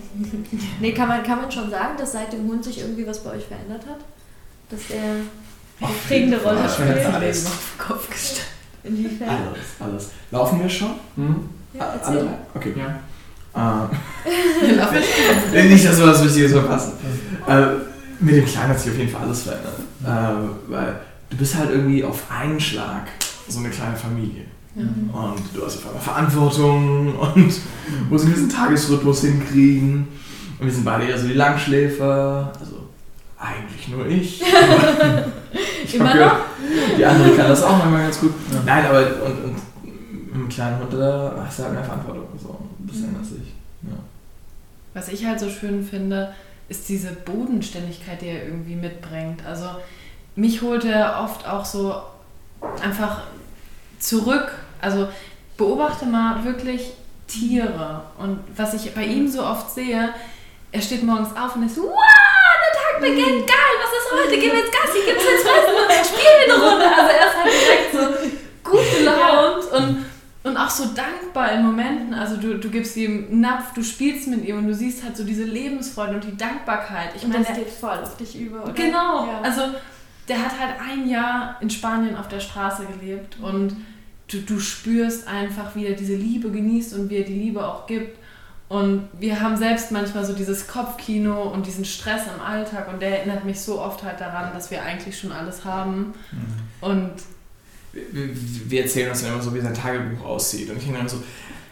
nee, kann man, kann man schon sagen, dass seit dem Hund sich irgendwie was bei euch verändert hat? Dass der eine prägende Rolle spielt? Alles auf den Kopf gestellt. Inwiefern? Alles, alles. Laufen wir schon? Hm? Ja, Alle erzähl. drei? Okay. Ja. Äh, nicht, dass wir was Wichtiges verpassen. Äh, mit dem Kleinen hat sich auf jeden Fall alles verändert. Äh, weil du bist halt irgendwie auf einen Schlag so eine kleine Familie. Und du hast auf einmal Verantwortung und musst einen gewissen Tagesrhythmus hinkriegen. Und wir sind beide eher so die Langschläfer. Also eigentlich nur ich. ich Immer gehört, Die andere kann das auch manchmal ganz gut. Ja. Nein, aber und, und mit einem kleinen Hund, da hast du halt mehr Verantwortung. So, das ändert sich. Ja. Was ich halt so schön finde, ist diese Bodenständigkeit, die er irgendwie mitbringt. Also mich holt er oft auch so einfach zurück. Also beobachte mal wirklich Tiere. Und was ich bei ihm so oft sehe, er steht morgens auf und ist so, wow, der Tag beginnt, geil, was ist heute? Gehen wir jetzt Gassi, gibt's jetzt Fressen, spielen wir eine Runde. Also er ist halt direkt so gut gelaunt und und auch so dankbar in Momenten. Also du, du gibst ihm einen Napf, du spielst mit ihm und du siehst halt so diese Lebensfreude und die Dankbarkeit. Ich Und meine, das geht voll auf dich über, oder? genau. Ja. Also der hat halt ein Jahr in Spanien auf der Straße gelebt und du, du spürst einfach, wie er diese Liebe genießt und wie er die Liebe auch gibt. Und wir haben selbst manchmal so dieses Kopfkino und diesen Stress im Alltag und der erinnert mich so oft halt daran, dass wir eigentlich schon alles haben. Und wir, wir erzählen uns dann immer so, wie sein Tagebuch aussieht. Und ich denke dann so,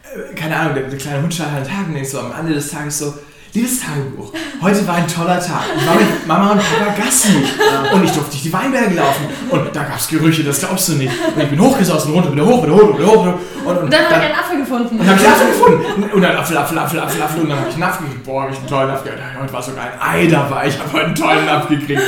äh, keine Ahnung, der, der kleine Hund an den Tag und so am Ende des Tages so, liebes Tagebuch, heute war ein toller Tag. Ich war mit Mama und Papa Gassi und ich durfte durch die Weinberge laufen und da gab es Gerüche, das glaubst du nicht. Und ich bin hochgesossen, runter, wieder hoch, wieder hoch, wieder hoch. Und, und, und dann hat er einen Apfel gefunden. und dann habe ich Apfel gefunden. Und dann Apfel, Apfel, Apfel, Apfel, Apfel. Und dann habe ich einen Apfel gekriegt. Boah, habe ich einen tollen Apfel gekriegt. Heute war sogar ein Ei dabei. Ich habe heute einen tollen Apfel gekriegt.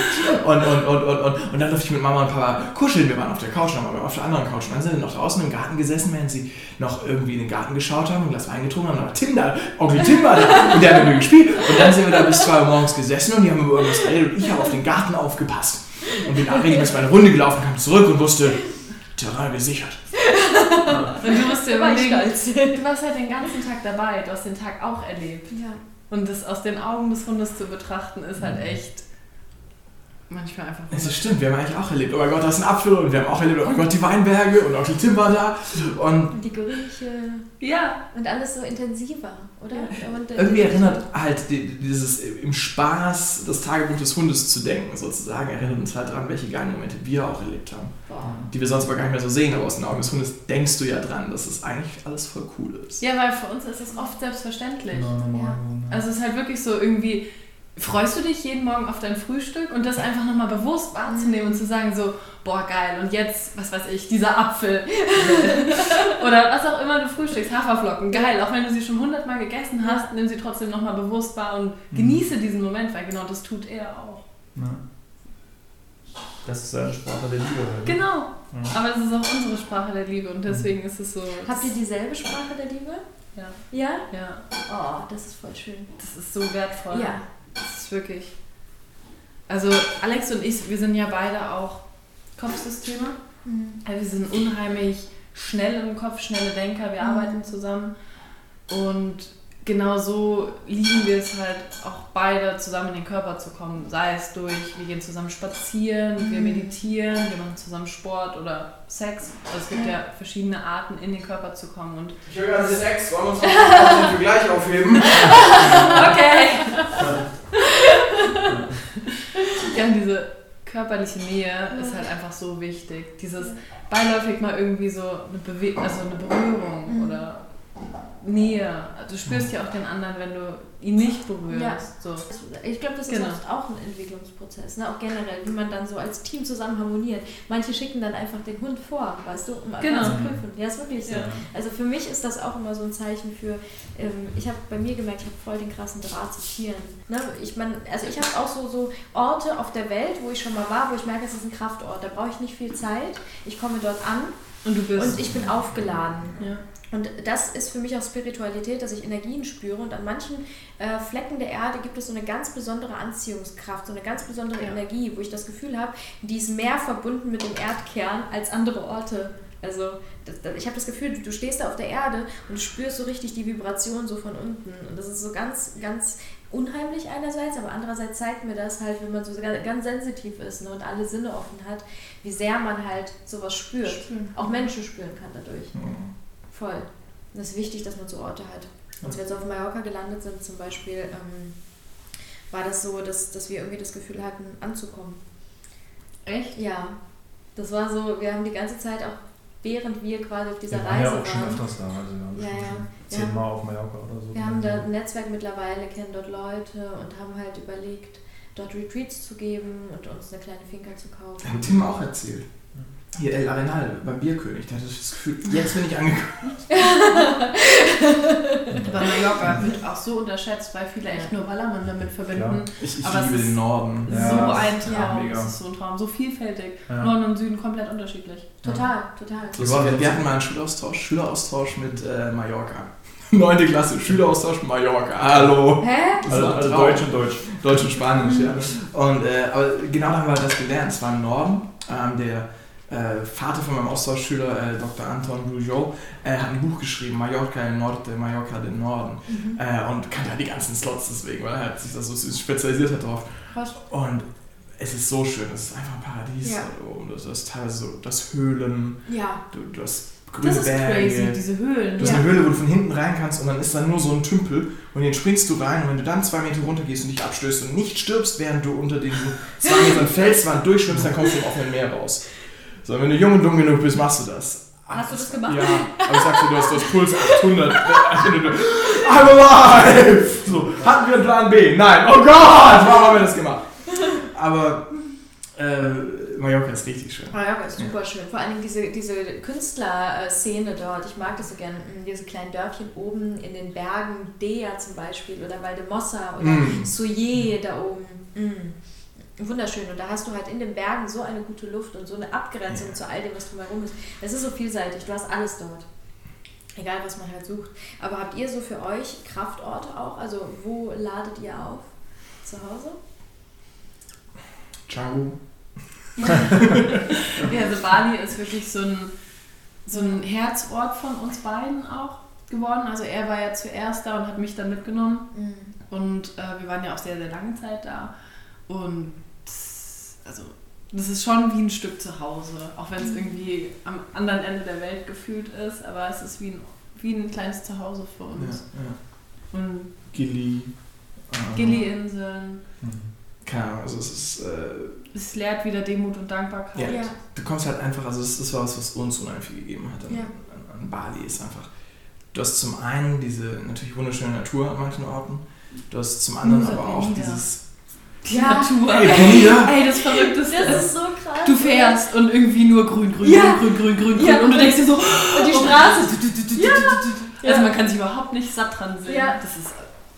Und, und, und, und, und, und dann durfte ich mit Mama und Papa kuscheln. Wir waren auf der Couch, wir auf der anderen Couch. Und dann sind wir noch draußen im Garten gesessen, während sie noch irgendwie in den Garten geschaut haben, ein Glas Wein getrunken haben. Und dann Tim da, Onkel Tim war da. Und der hat mit mir gespielt. Und dann sind wir da bis 2 Uhr morgens gesessen und die haben über irgendwas geredet. Und ich habe auf den Garten aufgepasst. Und bin nachher ist meine Runde gelaufen, kam zurück und wusste, Terrain gesichert. Und du musst dir überlegen, du warst halt den ganzen Tag dabei, du hast den Tag auch erlebt. Ja. Und das aus den Augen des Hundes zu betrachten, ist halt echt manchmal einfach Es ist stimmt, wir haben eigentlich auch erlebt, oh mein Gott, da ist ein Apfel und wir haben auch erlebt, oh mein Gott, die Weinberge und Onkel Tim war da und Und die Gerüche Ja, und alles so intensiver, oder? Und, äh, irgendwie erinnert halt die- dieses im Spaß das Tagebuch des Hundes zu denken, sozusagen, erinnert uns halt daran, welche geilen Momente wir auch erlebt haben, Boah. die wir sonst aber gar nicht mehr so sehen, aber aus den Augen des Hundes denkst du ja dran, dass es eigentlich alles voll cool ist. ja, weil für uns ist das oft selbstverständlich. Genau. Ja. Ja. Also es ist halt wirklich so irgendwie, freust du dich jeden Morgen auf dein Frühstück und das einfach nochmal bewusst wahrzunehmen und zu sagen so, boah geil und jetzt, was weiß ich, dieser Apfel oder was auch immer du frühstückst, Haferflocken, geil, auch wenn du sie schon hundertmal gegessen hast, nimm sie trotzdem nochmal bewusst wahr und genieße diesen Moment, weil genau das tut er auch. Ja. Das ist eine Sprache der Liebe. Halt. Genau, Ja. aber es ist auch unsere Sprache der Liebe und deswegen ist es so... Habt ihr dieselbe Sprache der Liebe? Ja. Ja? Ja, Oh, das ist voll schön. das ist so wertvoll. Ja. Das ist wirklich. Also Alex und ich, wir sind ja beide auch Kopfsysteme. Mhm. Also wir sind unheimlich schnell im Kopf, schnelle Denker, wir Mhm. arbeiten zusammen. Und genau so lieben wir es halt auch beide zusammen in den Körper zu kommen. Sei es durch, wir gehen zusammen spazieren, wir Mhm. meditieren, wir machen zusammen Sport oder Sex. Also es gibt ja verschiedene Arten, in den Körper zu kommen. Und Ich höre gerade Sex, wollen wir uns auch für gleich aufheben? Okay. ja, diese körperliche Nähe ist halt einfach so wichtig. Dieses beiläufig mal irgendwie so eine, Bewe also eine Berührung Mhm. oder Nähe. Du spürst ja auch den anderen, wenn du ihn nicht berührst. Ja. So. Ich glaube, das ist Genau. oft auch ein Entwicklungsprozess, ne? auch generell, wie man dann so als Team zusammen harmoniert. Manche schicken dann einfach den Hund vor, weißt du, um Genau. zu prüfen. Ja, ist wirklich so. Ja. Also für mich ist das auch immer so ein Zeichen für, ähm, ich habe bei mir gemerkt, ich habe voll den krassen Draht zu Tieren. Ne? Ich mein, also ich habe auch so, so Orte auf der Welt, wo ich schon mal war, wo ich merke, es ist ein Kraftort. Da brauche ich nicht viel Zeit. Ich komme dort an Und du bist. und ich bin aufgeladen. ja. Und das ist für mich auch Spiritualität, dass ich Energien spüre. Und an manchen äh, Flecken der Erde gibt es so eine ganz besondere Anziehungskraft, so eine ganz besondere Ja. Energie, wo ich das Gefühl habe, die ist mehr verbunden mit dem Erdkern als andere Orte. Also das, das, ich habe das Gefühl, du, du stehst da auf der Erde und du spürst so richtig die Vibration so von unten. Und das ist so ganz, ganz unheimlich einerseits, aber andererseits zeigt mir das halt, wenn man so ganz, ganz sensitiv ist ne, und alle Sinne offen hat, wie sehr man halt sowas spürt. Spüren. Auch Menschen spüren kann dadurch. Mhm. Voll. Und es ist wichtig, dass man so Orte hat. Als wir jetzt auf Mallorca gelandet sind zum Beispiel, ähm, war das so, dass, dass wir irgendwie das Gefühl hatten, anzukommen. Echt? Ja. Das war so, wir haben die ganze Zeit auch, während wir quasi auf dieser Wir waren Reise ja auch schon waren, öfters da. Also wir haben Ja, ja. zehnmal haben- auf Mallorca oder so. wir haben da ein Netzwerk mittlerweile, kennen dort Leute und haben halt überlegt, dort Retreats zu geben und uns eine kleine Finca zu kaufen. Hat Tim auch erzählt. Hier El Arenal beim Bierkönig, der hatte das Gefühl, jetzt bin ich angekommen. Aber Mallorca wird auch so unterschätzt, weil viele echt nur Ballermann damit verbinden. Ich, ich liebe den Norden. Ja, so das- ein ja, Traum. Es ist so ein Traum, so vielfältig. Ja. Norden und Süden komplett unterschiedlich. Total, total. So, wir, wir hatten mal einen Schüleraustausch, Schüleraustausch mit äh, Mallorca. Neunte Klasse, Schüleraustausch mit Mallorca. Hallo. Hä? Das Also, also. Deutsch und Deutsch. Deutsch und Spanisch, ja. Und, äh, aber genau da haben wir das gelernt. Es war im Norden. Ähm, der äh, Vater von meinem Austauschschüler, äh, Dr. Anton Rougeau, äh, hat ein Buch geschrieben, Mallorca del Norte, Mallorca del Norden. Mhm. Äh, und kannte halt die ganzen Slots deswegen, weil er halt sich da so spezialisiert hat drauf. Krass. Und es ist so schön, es ist einfach ein Paradies. Ja. Und das ist teilweise so, das Höhlen, Ja. du, du hast grüne Das ist Berge. crazy, diese Höhlen. Du hast Ja. eine Höhle, wo du von hinten rein kannst und dann ist da nur so ein Tümpel und den springst du rein und wenn du dann zwei Meter runter gehst und dich abstößt und nicht stirbst, während du unter diesen zwei Metern Felswand durchschwimmst, dann kommst du im offenen Meer raus. So, wenn du jung und dumm genug bist, machst du das. Hast du das gemacht? Ja, aber ich sag's dir, du hast, du hast Puls 800. I'm alive! So, hatten wir einen Plan B? Nein, oh Gott, warum haben wir das gemacht? Aber äh, Mallorca ist richtig schön. Mallorca ist super schön. Vor allem diese, diese Künstlerszene dort. Ich mag das so gern. Mm, Diese kleinen Dörfchen oben in den Bergen, Dea zum Beispiel oder Valdemossa oder Mm. Soyer da oben. Mm. Wunderschön. Und da hast du halt in den Bergen so eine gute Luft und so eine Abgrenzung Ja. zu all dem, was drumherum ist. Es ist so vielseitig. Du hast alles dort. Egal, was man halt sucht. Aber habt ihr so für euch Kraftorte auch? Also, wo ladet ihr auf? Zu Hause? Django. Ja, also Bali ist wirklich so ein, so ein Herzort von uns beiden auch geworden. Also er war ja zuerst da und hat mich dann mitgenommen. Mm. Und äh, wir waren ja auch sehr, sehr lange Zeit da. Und also, das ist schon wie ein Stück zu Hause. Auch wenn es Mhm. irgendwie am anderen Ende der Welt gefühlt ist. Aber es ist wie ein, wie ein kleines Zuhause für Ja, uns. ja. Und Gili. ähm, Gili-Inseln. Mhm. Keine Ahnung, also es ist. Äh, Es lehrt wieder Demut und Dankbarkeit. Ja. Ja. du kommst halt einfach, also das, das war was, was uns unheimlich viel gegeben hat an, Ja. an, an Bali. Ist einfach. Du hast zum einen diese natürlich wunderschöne Natur an manchen Orten. Du hast zum anderen aber auch dieses. Die Ja. Natur. Ey! Ey, das Verrückteste Das ist, so krass. du fährst und irgendwie nur grün, grün, Ja. grün, grün, grün, grün, Ja. grün. Und du denkst dir so, Und die oh, Straße. Ja. Ja. Also man kann sich überhaupt nicht satt dran sehen. Ja. Das ist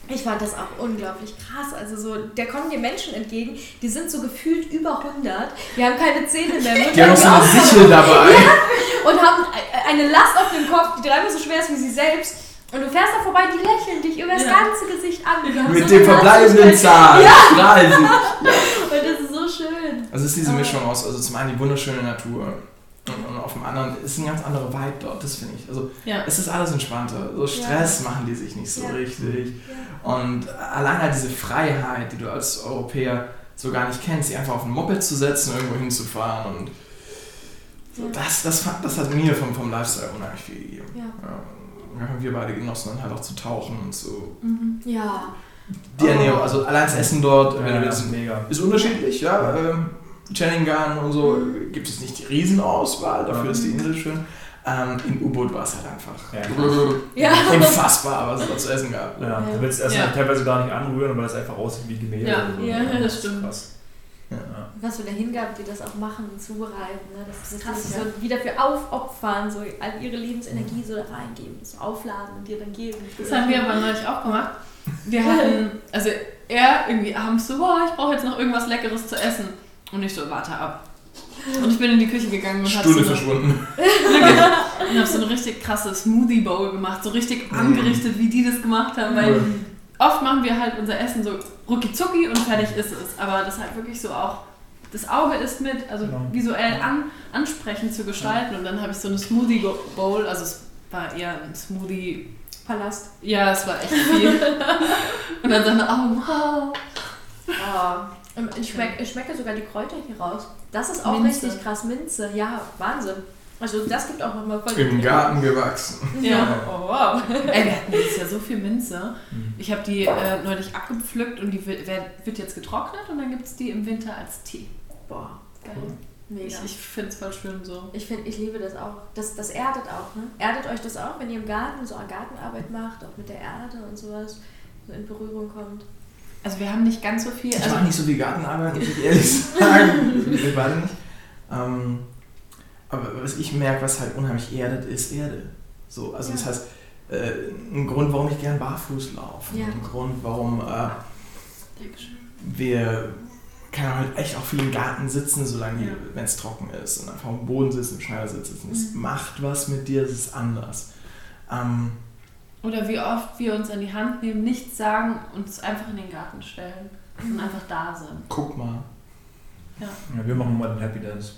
Ich fand das auch unglaublich krass. Also so, da kommen dir Menschen entgegen, die sind so gefühlt über 100, die haben keine Zähne mehr. Die haben noch so eine Sichel dabei. und haben eine Last auf dem Kopf, die dreimal so schwer ist wie sie selbst. Und du fährst da vorbei, die lächeln dich über das Ja. ganze Gesicht an. Mit so dem verbleibenden. Zahn. Strahlen sie. Und das ist so schön. Also es ist diese. Mischung aus, also zum einen die wunderschöne Natur und, und auf dem anderen ist ein ganz anderer Vibe dort, das finde ich. Also ja. es ist alles entspannter. So Stress machen die sich nicht so Ja. richtig. Ja. Und allein halt diese Freiheit, die du als Europäer so gar nicht kennst, sie einfach auf ein Moped zu setzen, irgendwo hinzufahren und so, Ja. das, das, fand- das hat mir vom, vom Lifestyle unheimlich viel gegeben. Ja. Ja, da haben wir beide genossen, dann halt auch zu tauchen und so. Mhm. Ja. Die Oh. Ernährung, also allein das Essen dort, wenn Ja, willst, ist mega. ist unterschiedlich, ja. Ähm, Chenningan und so Mhm. gibt es nicht die Riesenauswahl, dafür Ja. ist die Insel schön. Ähm, Im U-Boot war es halt einfach Ja. unfassbar, was es da zu essen gab. Ja, Ja. du willst Essen Ja. teilweise gar nicht anrühren, weil es einfach aussieht wie Gemälde. Ja. oder so. Ja, das stimmt. Krass. Ja. Was für eine Hingabe die das auch machen und zubereiten. Ne? Das ist Krass, ja. so wieder für aufopfern, so all ihre Lebensenergie so da reingeben, so aufladen und dir dann geben. Das haben wir aber neulich auch gemacht. Wir hatten, also er irgendwie abends so, boah, ich brauche jetzt noch irgendwas Leckeres zu essen. Und ich so, warte ab. Und ich bin in die Küche gegangen und habe Stunde so, eine- verschwunden. und so eine richtig krasse Smoothie Bowl gemacht, so richtig Mhm. angerichtet, wie die das gemacht haben. Weil Mhm. Oft machen wir halt unser Essen so rucki zucki und fertig ist es. Aber das halt wirklich so auch das Auge ist mit, also Genau. visuell an, ansprechend zu gestalten. Und dann habe ich so eine Smoothie Bowl, also es war eher ein Smoothie, Palast. ja, es war echt viel. und dann so eine, oh wow. Oh. Ich, schmeck, ich schmecke sogar die Kräuter hier raus. Das ist auch Minze. richtig krass. Minze, ja, Wahnsinn. Also das gibt auch nochmal voll Im Garten gewachsen. Ja. Oh, wow. Ey, wir hatten dieses Jahr so viel Minze. Mhm. Ich habe die äh, neulich abgepflückt und die wird, wird jetzt getrocknet und dann gibt es die im Winter als Tee. Boah, geil. Cool. Mega. Ich, ich finde es voll schön so. Ich finde, ich liebe das auch. Das, das erdet auch, ne? Erdet euch das auch, wenn ihr im Garten so eine Gartenarbeit macht, auch mit der Erde und sowas, so in Berührung kommt? Also wir haben nicht ganz so viel. Ich Also, mache nicht so viel Gartenarbeit, muss ich ehrlich sagen. Wir beide nicht. Ähm, aber was ich merke, was halt unheimlich erdet, ist Erde. So, also das Ja. heißt, äh, ein Grund, warum ich gern barfuß laufe. Ja. Ein Grund, warum äh, wir kann halt echt auch viel im Garten sitzen, solange Ja. wenn es trocken ist und einfach am Boden sitzen, im Schneidersitz sitzen. Es Mhm. macht was mit dir, es ist anders. Ähm, oder wie oft wir uns an die Hand nehmen, nichts sagen, uns einfach in den Garten stellen und einfach da sind. guck mal. Ja, wir machen mal den Happy Dance.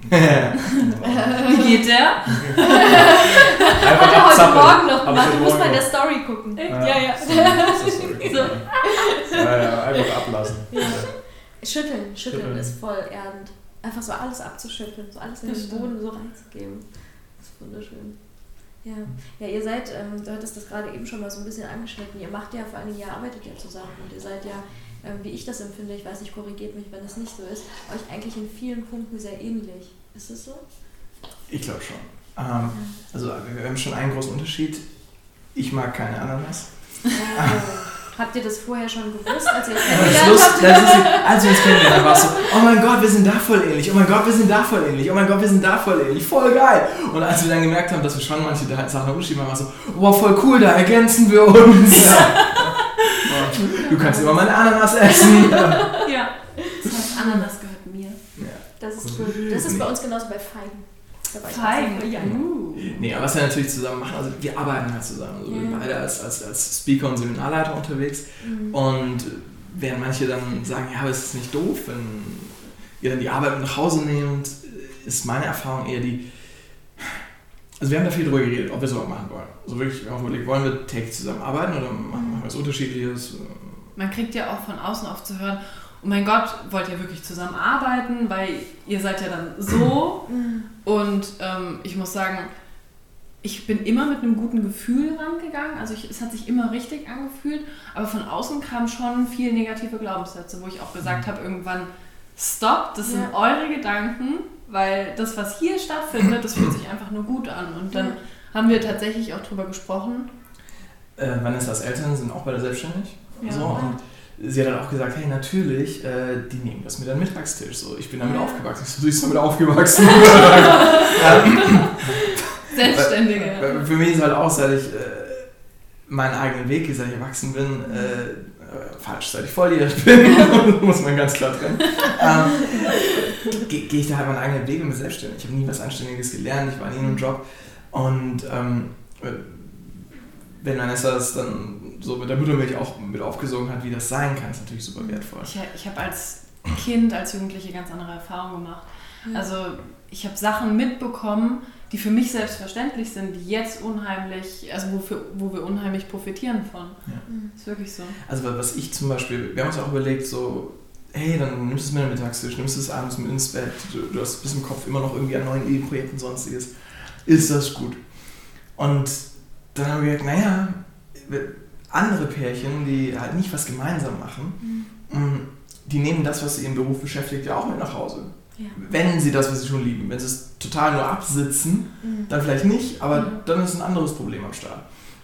Wie geht der? Einfach Heute abzappeln. Morgen noch Aber gemacht, heute du musst mal in der. Story gucken. Ja, ja. So, das ist sorry. So. Ja, ja, einfach ablassen. Ja. Schütteln, schütteln Schütteln. ist voll erdend. Einfach so alles abzuschütteln, so alles in den. Boden so reinzugeben. Das ist wunderschön. Ja, ja ihr seid, ähm, du hattest das gerade eben schon mal so ein bisschen angeschnitten, ihr macht ja vor allen Dingen, ihr arbeitet ja zusammen und ihr seid ja, wie ich das empfinde, ich weiß nicht, korrigiert mich, wenn das nicht so ist, euch eigentlich in vielen Punkten sehr ähnlich. Ist es so? Ich glaube schon. Ähm, also wir wir haben schon einen großen Unterschied. Ich mag keine Ananas. Oh. Habt ihr das vorher schon gewusst, als ihr das kennengelernt habt? das ist, als wir uns kennengelernt haben, war es so, oh mein Gott, wir sind da voll ähnlich, oh mein Gott, wir sind da voll ähnlich, oh mein Gott, wir sind da voll ähnlich, voll geil. Und als wir dann gemerkt haben, dass wir schon manche Sachen unterschiedlich machen, war es so, wow, voll cool, da ergänzen wir uns. Du kannst immer meine Ananas essen. Ja. Das heißt, Ananas gehört mir. Das ist cool. Das ist bei uns genauso bei Feigen. Tatsächlich- Ja. Uh. Nee, aber was wir natürlich zusammen machen, also wir arbeiten halt zusammen. Also wir Ja. sind beide als, als, als Speaker und Seminarleiter unterwegs. Mhm. Und während manche dann sagen, ja, aber es ist nicht doof, wenn ihr dann die Arbeit mit nach Hause nehmt, ist meine Erfahrung eher die. Also wir haben da viel drüber geredet, ob wir so machen wollen. Also wirklich, wir haben überlegt, wollen wir täglich zusammenarbeiten oder machen wir was Unterschiedliches? Man kriegt ja auch von außen oft zu hören, oh mein Gott, wollt ihr wirklich zusammenarbeiten, weil ihr seid ja dann so. Mhm. Und ähm, ich muss sagen, ich bin immer mit einem guten Gefühl rangegangen. Also ich, es hat sich immer richtig angefühlt. Aber von außen kamen schon viel negative Glaubenssätze, wo ich auch gesagt habe, irgendwann, stopp, das sind Ja. eure Gedanken, weil das, was hier stattfindet, das fühlt sich einfach nur gut an. Und dann haben wir tatsächlich auch drüber gesprochen. Äh, Vanessas Eltern sind auch beide selbstständig. Ja. So, und sie hat dann auch gesagt, hey, natürlich, äh, die nehmen das mit an den Mittagstisch. So, ich bin damit Ja. aufgewachsen. Ich so, du bist damit aufgewachsen. Selbstständige. Für mich ist halt auch, seit ich äh, meinen eigenen Weg seit ich erwachsen bin, äh, äh, falsch, seit ich volljährig bin, muss man ganz klar trennen, ähm, gehe geh ich da halt meinen eigenen Weg und bin selbstständig. Ich habe nie was Anständiges gelernt, ich war nie in einem Job und ähm, äh, wenn Vanessa das dann so mit der Muttermilch auch mit aufgesogen hat, wie das sein kann, ist natürlich super wertvoll. Ich, ich habe als Kind, als Jugendliche ganz andere Erfahrungen gemacht. Ja. Also ich habe Sachen mitbekommen, die für mich selbstverständlich sind, die jetzt unheimlich, also wofür, wo wir unheimlich profitieren von. Mhm. Ist wirklich so. Also was ich zum Beispiel, wir haben uns auch überlegt, so, hey, dann nimmst du es mit am Mittagstisch, nimmst es abends mit ins Bett, du, du hast bis im Kopf immer noch irgendwie an neuen Ideenprojekten und sonstiges. Ist das gut? Und dann haben wir gesagt, naja, andere Pärchen, die halt nicht was gemeinsam machen, mm, die nehmen das, was sie im Beruf beschäftigt, ja auch mit nach Hause. Ja. Wenn sie das, was sie schon lieben. Wenn sie es total nur absitzen, Mhm. dann vielleicht nicht, aber Mhm. dann ist ein anderes Problem am Start.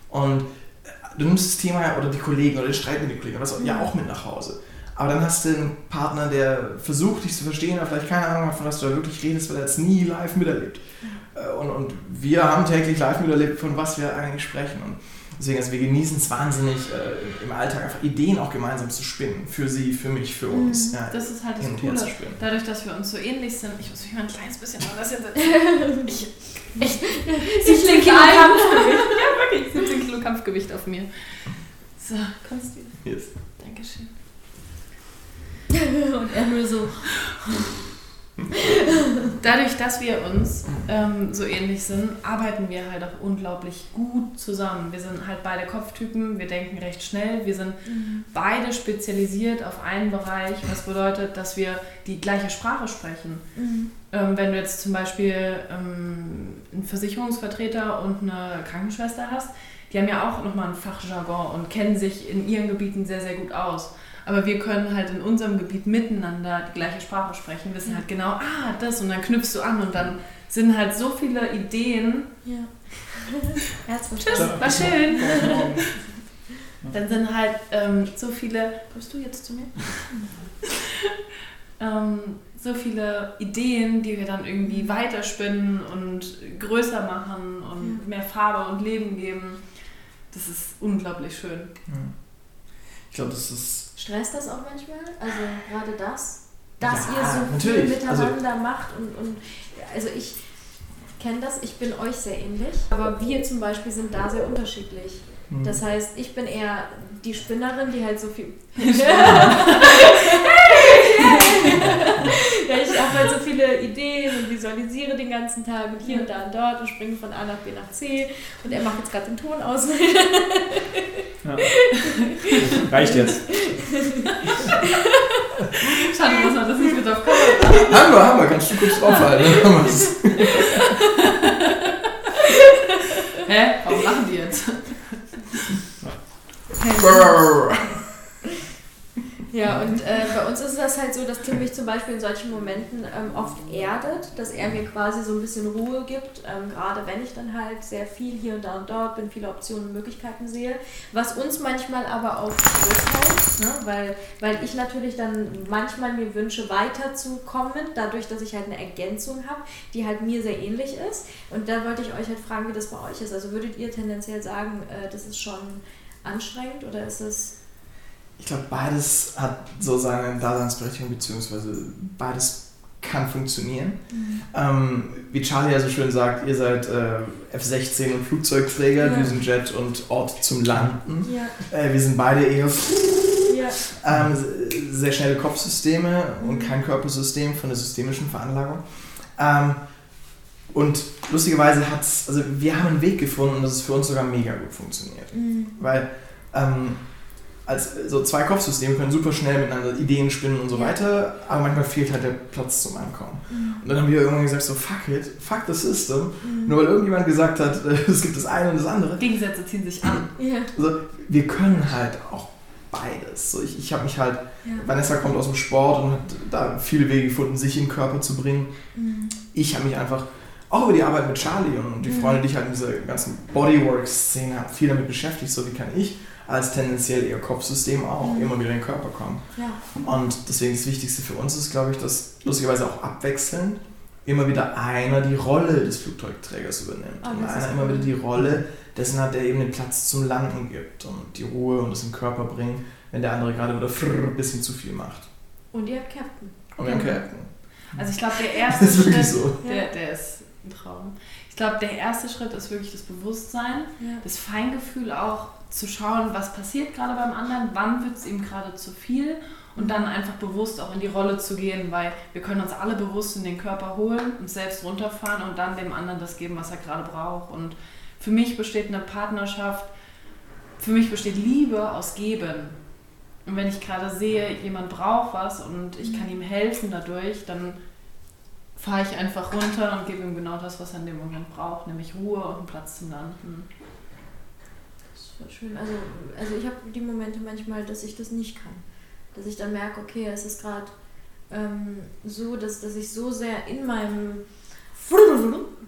Und äh, du nimmst das Thema oder die Kollegen oder den Streit mit den Kollegen, was ja auch mit nach Hause. Aber dann hast du einen Partner, der versucht, dich zu verstehen, aber vielleicht keine Ahnung hat, von was du da wirklich redest, weil er es nie live miterlebt. Äh, Und, und wir haben täglich live miterlebt, von was wir eigentlich sprechen. Und deswegen, also wir genießen es wahnsinnig, äh, im Alltag einfach Ideen auch gemeinsam zu spinnen. Für sie, für mich, für uns. Mhm. Ja, Das ist halt das Coole. zu spinnen. Dadurch, dass wir uns so ähnlich sind, ich muss mich mal ein kleines bisschen anders hinsetzen. Ich, ich, 17 Kilo ein. Kampfgewicht. Ja, wirklich, 17 Kilo Kampfgewicht auf mir. So, kannst du wieder. Yes. Dankeschön. Und er nur so, Dadurch, dass wir uns ähm, so ähnlich sind, arbeiten wir halt auch unglaublich gut zusammen. Wir sind halt beide Kopftypen, wir denken recht schnell, wir sind beide spezialisiert auf einen Bereich, was bedeutet, dass wir die gleiche Sprache sprechen. Ähm, wenn du jetzt zum Beispiel ähm, einen Versicherungsvertreter und eine Krankenschwester hast, die haben ja auch nochmal ein Fachjargon und kennen sich in ihren Gebieten sehr, sehr gut aus. Aber wir können halt in unserem Gebiet miteinander die gleiche Sprache sprechen, wissen halt genau, ah, das und dann knüpfst du an und dann sind halt so viele Ideen. ja. Herzlich Tschüss, war schön. Dann sind halt ähm, so viele. Kommst du jetzt zu mir? ähm, so viele Ideen, die wir dann irgendwie weiterspinnen und größer machen und mehr Farbe und Leben geben. Das ist unglaublich schön. Ich glaube, das ist. Stresst das auch manchmal? Also gerade das? Dass Ja, ihr so natürlich. viel miteinander macht und, und also ich kenne das, ich bin euch sehr ähnlich, aber wir zum Beispiel sind da sehr unterschiedlich. hm. Das heißt, ich bin eher die Spinnerin, die halt so viel. habe halt so viele Ideen und visualisiere den ganzen Tag und hier und da und dort und springe von A nach B nach C und er macht jetzt gerade den Ton aus. Ja. Reicht jetzt. Schade, dass man das nicht mit auf Kamera haben wir, haben wir. Kannst du kurz draufhalten? Hä? Warum lachen die jetzt? Ja, und äh, bei uns ist das halt so, dass Tim mich zum Beispiel in solchen Momenten ähm, oft erdet, dass er mir quasi so ein bisschen Ruhe gibt, ähm, gerade wenn ich dann halt sehr viel hier und da und dort bin, viele Optionen und Möglichkeiten sehe, was uns manchmal aber auch zurückhält, ne? weil, weil ich natürlich dann manchmal mir wünsche, weiterzukommen, dadurch, dass ich halt eine Ergänzung habe, die halt mir sehr ähnlich ist. Und da wollte ich euch halt fragen, wie das bei euch ist. Also würdet ihr tendenziell sagen, äh, das ist schon anstrengend oder ist es... Ich glaube, beides hat so seine Daseinsberechtigung, beziehungsweise beides kann funktionieren. Ähm, wie Charlie ja so schön sagt, ihr seid äh, F-16 und Flugzeugträger, Ja. Düsenjet und Ort zum Landen. Ja, Äh, wir sind beide eher ja, ähm, sehr schnelle Kopfsysteme und kein Körpersystem von der systemischen Veranlagung. Ähm, und lustigerweise hat es, also wir haben einen Weg gefunden, dass es für uns sogar mega gut funktioniert. Mhm. Weil ähm, als so zwei Kopfsysteme können super schnell miteinander Ideen spinnen und so weiter, aber manchmal fehlt halt der Platz zum Ankommen. Und dann haben wir irgendwann gesagt, so fuck it, fuck the system. Nur weil irgendjemand gesagt hat, es gibt das eine und das andere. Gegensätze ziehen sich an. ja, Also, wir können halt auch beides. So, ich ich habe mich halt, ja. Vanessa kommt aus dem Sport und hat da viele Wege gefunden, sich in den Körper zu bringen. Mhm. Ich habe mich einfach auch über die Arbeit mit Charlie und die Mhm. Freunde, die ich halt in dieser ganzen Bodywork-Szene habe, viel damit beschäftigt, so wie kann ich als tendenziell eher Kopfsystem auch Mhm. immer wieder in den Körper kommen. Ja. Und deswegen das Wichtigste für uns ist, glaube ich, dass lustigerweise auch abwechselnd immer wieder einer die Rolle des Flugzeugträgers übernimmt. Ah, und das ist einer immer wieder die Rolle dessen hat, der eben den Platz zum Landen gibt und die Ruhe und das in den Körper bringt, wenn der andere gerade wieder ein bisschen zu viel macht. Und ihr habt Captain. Und wir haben Mhm. Captain. Also ich glaube, der Das erste ist wirklich Schritt, so. der, der ist ein Traum. Ich glaube, der erste Schritt ist wirklich das Bewusstsein, Ja. das Feingefühl auch zu schauen, was passiert gerade beim anderen, wann wird es ihm gerade zu viel und dann einfach bewusst auch in die Rolle zu gehen, weil wir können uns alle bewusst in den Körper holen, uns selbst runterfahren und dann dem anderen das geben, was er gerade braucht. Und für mich besteht eine Partnerschaft, für mich besteht Liebe aus Geben. Und wenn ich gerade sehe, jemand braucht was und ich kann ihm helfen dadurch, dann fahre ich einfach runter und gebe ihm genau das, was er in dem Moment braucht, nämlich Ruhe und einen Platz zum Landen. Voll schön. Also, also ich habe die Momente manchmal, dass ich das nicht kann. Dass ich dann merke, okay, es ist gerade ähm, so, dass, dass ich so sehr in meinem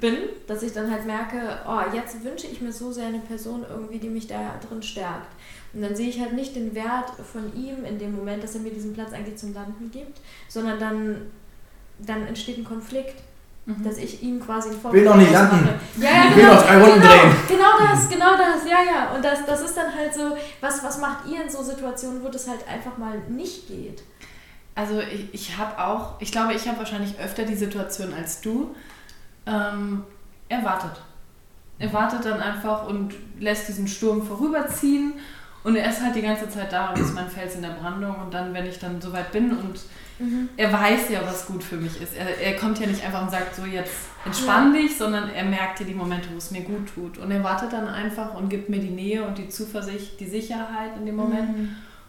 bin, dass ich dann halt merke, oh, jetzt wünsche ich mir so sehr eine Person irgendwie, die mich da drin stärkt. Und dann sehe ich halt nicht den Wert von ihm in dem Moment, dass er mir diesen Platz eigentlich zum Landen gibt, sondern dann, dann entsteht ein Konflikt. Dass ich ihm quasi einen Will noch nicht Vorwurf landen. Ja, ja, Ich will genau, noch drei Runden genau, drehen. Genau das, genau das, ja, ja. Und das, das ist dann halt so, was, was macht ihr in so Situationen, wo das halt einfach mal nicht geht? Also ich, ich habe auch, ich glaube, ich habe wahrscheinlich öfter die Situation als du. Ähm, er wartet. Er wartet dann einfach und lässt diesen Sturm vorüberziehen Und er ist halt die ganze Zeit da und ist mein Fels in der Brandung. Und dann, wenn ich dann soweit bin und er weiß ja, was gut für mich ist. Er, er kommt ja nicht einfach und sagt so, jetzt entspann dich, sondern er merkt ja die Momente, wo es mir gut tut. Und er wartet dann einfach und gibt mir die Nähe und die Zuversicht, die Sicherheit in dem Moment.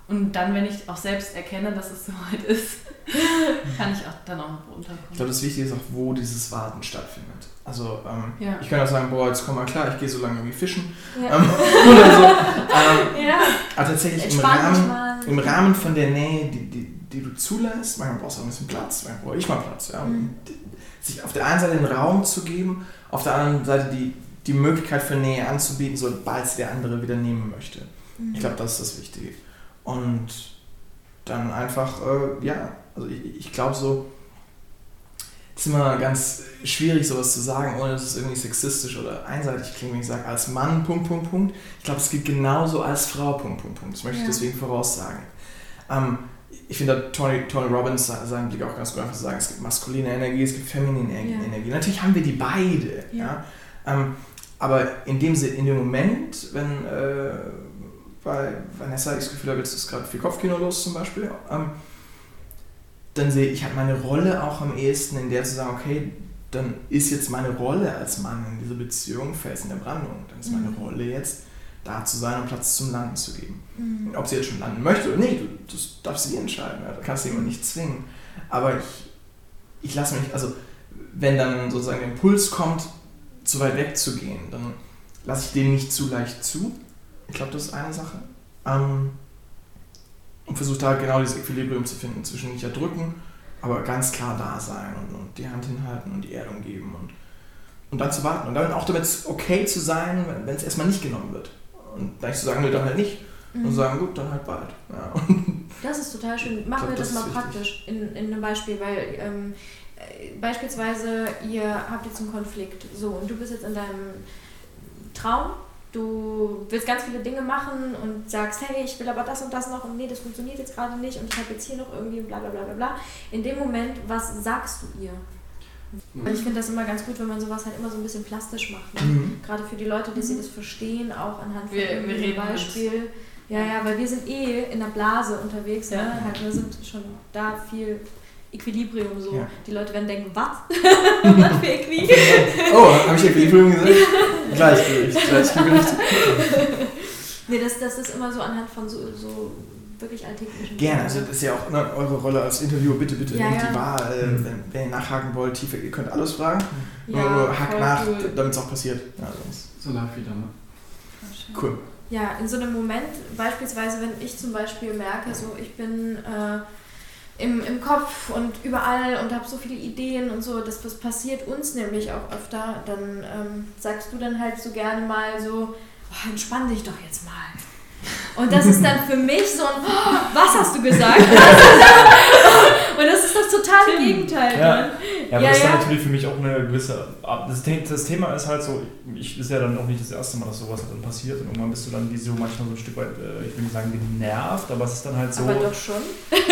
Und dann, wenn ich auch selbst erkenne, dass es soweit ist, kann ich auch dann auch noch Ich runterkommen. glaube, das Wichtige ist auch, wo dieses Warten stattfindet. Also, ähm, Ja. ich kann auch sagen, boah, jetzt komm mal klar, ich gehe so lange irgendwie fischen. Ja. Ähm, oder so. Ähm, ja. aber tatsächlich im Rahmen, im Rahmen von der Nähe, die, die, die du zulässt, manchmal brauchst du auch ein bisschen Platz, manchmal brauche ich mal Platz. Ja? Mhm. Sich auf der einen Seite den Raum zu geben, auf der anderen Seite die, die Möglichkeit für Nähe anzubieten, sobald es der andere wieder nehmen möchte. Mhm. Ich glaube, das ist das Wichtige. Und dann einfach, äh, ja, also ich, ich glaube so, es ist immer ganz schwierig, sowas zu sagen, ohne dass es irgendwie sexistisch oder einseitig klingt, wenn ich sage, als Mann, Punkt, Punkt, Punkt. Ich glaube, es gilt genauso als Frau, Punkt, Punkt, Punkt. Das möchte ich Ja. deswegen voraussagen. Ähm, ich finde da Tony, Tony Robbins se- seinen Blick auch ganz gut einfach zu sagen, es gibt maskuline Energie, es gibt feminine Ja. Energie. Natürlich haben wir die beide. Ja. Ja. Ähm, aber in dem, in dem Moment, wenn äh, bei Vanessa ich das Gefühl habe, jetzt ist gerade viel Kopfkino los zum Beispiel, ähm, dann sehe ich halt meine Rolle auch am ehesten in der zu sagen, okay, dann ist jetzt meine Rolle als Mann in dieser Beziehung Fels in der Brandung. Dann ist meine Mhm. Rolle jetzt, da zu sein und Platz zum Landen zu geben. Mhm. Ob sie jetzt schon landen möchte oder nicht, du- das darf sie entscheiden. Ja? Da kannst du jemanden nicht zwingen. Aber ich, ich lasse mich, also wenn dann sozusagen der Impuls kommt, zu weit weg zu gehen, dann lasse ich den nicht zu leicht zu. Ich glaube, das ist eine Sache. Ähm, und versuche da genau dieses Equilibrium zu finden zwischen nicht erdrücken, aber ganz klar da sein und, und die Hand hinhalten und die Erdung geben und, und dann zu warten. Und dann auch damit okay zu sein, wenn es erstmal nicht genommen wird. Und dann nicht zu sagen, nee, dann halt nicht. Und Mhm. sagen, gut, dann halt bald. Ja. Das ist total schön. Machen glaub, wir das das, mal praktisch in, in einem Beispiel, weil ähm, äh, beispielsweise ihr habt jetzt einen Konflikt. So, und du bist jetzt in deinem Traum. Du willst ganz viele Dinge machen und sagst, hey, ich will aber das und das noch und nee, das funktioniert jetzt gerade nicht und ich habe jetzt hier noch irgendwie bla bla bla bla bla. In dem Moment, was sagst du ihr? Und ich finde das immer ganz gut, wenn man sowas halt immer so ein bisschen plastisch macht. Ne? Mhm. Gerade für die Leute, dass sie das verstehen, auch anhand von einem Beispiel. Ja, ja, weil wir sind eh in der Blase unterwegs. Ja. Ne? Halt, wir sind schon da viel Equilibrium so. Ja. Die Leute werden denken, was? was für Equi? Oh, habe ich Equilibrium gesagt? Gleichgewicht. Gleichgewicht. nee, das, das ist immer so anhand von so, so wirklich alltäglichen Gerne, also das ist ja auch ne, eure Rolle als Interviewer. Bitte, bitte, Ja, nehmt ja. die wahr. Äh, Mhm. wenn, wenn ihr nachhaken wollt, tiefer, ihr könnt alles fragen. ja, nur, voll nach, cool. damit es auch passiert. Ja, sonst. So live wieder, ne? Cool. Ja, in so einem Moment, beispielsweise, wenn ich zum Beispiel merke, so ich bin äh, im, im Kopf und überall und habe so viele Ideen und so, das, das passiert uns nämlich auch öfter, dann ähm, sagst du dann halt so gerne mal so, oh, entspann dich doch jetzt mal. Und das ist dann für mich so ein, oh, was hast du gesagt? und das ist das totale Gegenteil. Ja. dann. Ja, aber Ja, das ist dann ja. natürlich für mich auch eine gewisse. Das, The- das Thema ist halt so, ich ist ja dann auch nicht das erste Mal, dass sowas dann passiert. Und irgendwann bist du dann wie so manchmal so ein Stück weit, äh, ich will nicht sagen genervt, aber es ist dann halt so. Aber doch schon.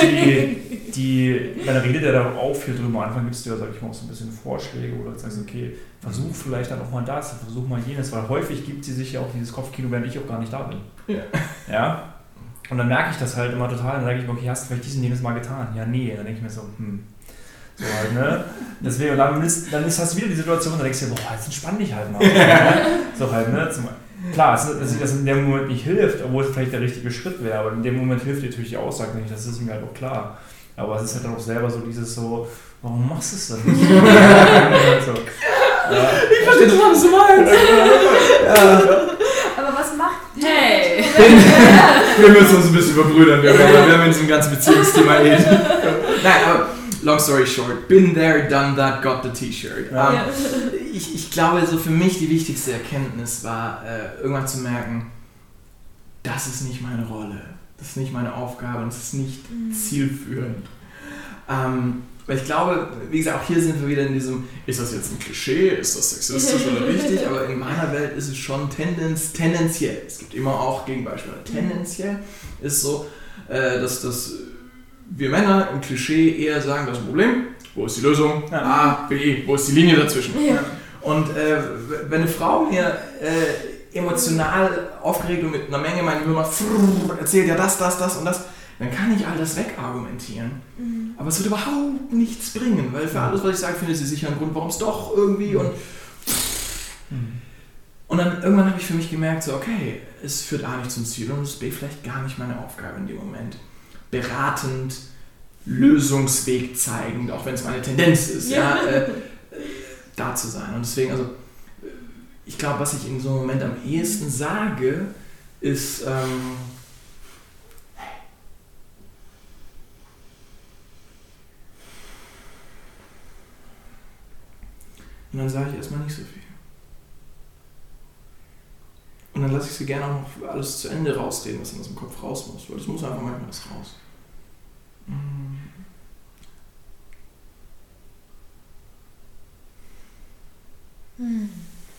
die, die, man redet ja da auch viel drüber. Am Anfang gibst du ja, sag ich mal, auch so ein bisschen Vorschläge oder du sagst, okay, versuch vielleicht dann auch mal das, versuch mal jenes, weil häufig gibt sie sich ja auch dieses Kopfkino, während ich auch gar nicht da bin. Ja. Ja. Und dann merke ich das halt immer total. Dann sage ich mir, okay, hast du vielleicht diesen jenes Mal getan? Ja, nee. Dann denke ich mir so, hm. So halt, ne? Deswegen, dann, ist, dann ist, hast du wieder die Situation, dann denkst du dir, boah, jetzt entspann dich halt mal. so halt, ne? Zum, klar, dass dass das in dem Moment nicht hilft, obwohl es vielleicht der richtige Schritt wäre, aber in dem Moment hilft dir natürlich die Aussage nicht, das ist mir halt auch klar. Aber es ist halt dann auch selber so dieses so, warum machst du es dann nicht? ja. Ich verstehe das, was du meinst. ja. Aber was macht Hey! Wir müssen uns ein bisschen verbrüdern. Wir, haben- wir haben in diesem ganzen Beziehungsthema eh. Nein, aber long story short, been there, done that, got the T-Shirt. Ja. Ähm, Ja. ich, ich glaube, so für mich die wichtigste Erkenntnis war, äh, irgendwann zu merken, das ist nicht meine Rolle, das ist nicht meine Aufgabe und es ist nicht zielführend. Ähm, weil ich glaube, wie gesagt, auch hier sind wir wieder in diesem, ist das jetzt ein Klischee, ist das sexistisch oder richtig, aber in meiner Welt ist es schon tendenz, tendenziell. Es gibt immer auch Gegenbeispiele. Tendenziell ist so, äh, dass, dass wir Männer im Klischee eher sagen, das Problem, wo ist die Lösung? A, B, wo ist die Linie dazwischen? Ja. Und äh, wenn eine Frau mir äh, emotional aufgeregt und mit einer Menge mein Gehirn erzählt ja das, das, das und das, dann kann ich all das wegargumentieren. Mhm. Aber es wird überhaupt nichts bringen, weil für alles, was ich sage, findet sie sicher einen Grund, warum es doch irgendwie und und dann irgendwann habe ich für mich gemerkt, so okay, es führt A nicht zum Ziel und es ist B vielleicht gar nicht meine Aufgabe in dem Moment. Beratend, Lösungsweg zeigend, auch wenn es meine Tendenz ist, ja, Ja. äh, da zu sein. Und deswegen, also ich glaube, was ich in so einem Moment am ehesten sage, ist, ähm, und dann sage ich erstmal nicht so viel. Und dann lasse ich sie gerne auch noch alles zu Ende rausreden, was dann aus dem Kopf raus muss, weil das muss einfach manchmal das raus. Hm.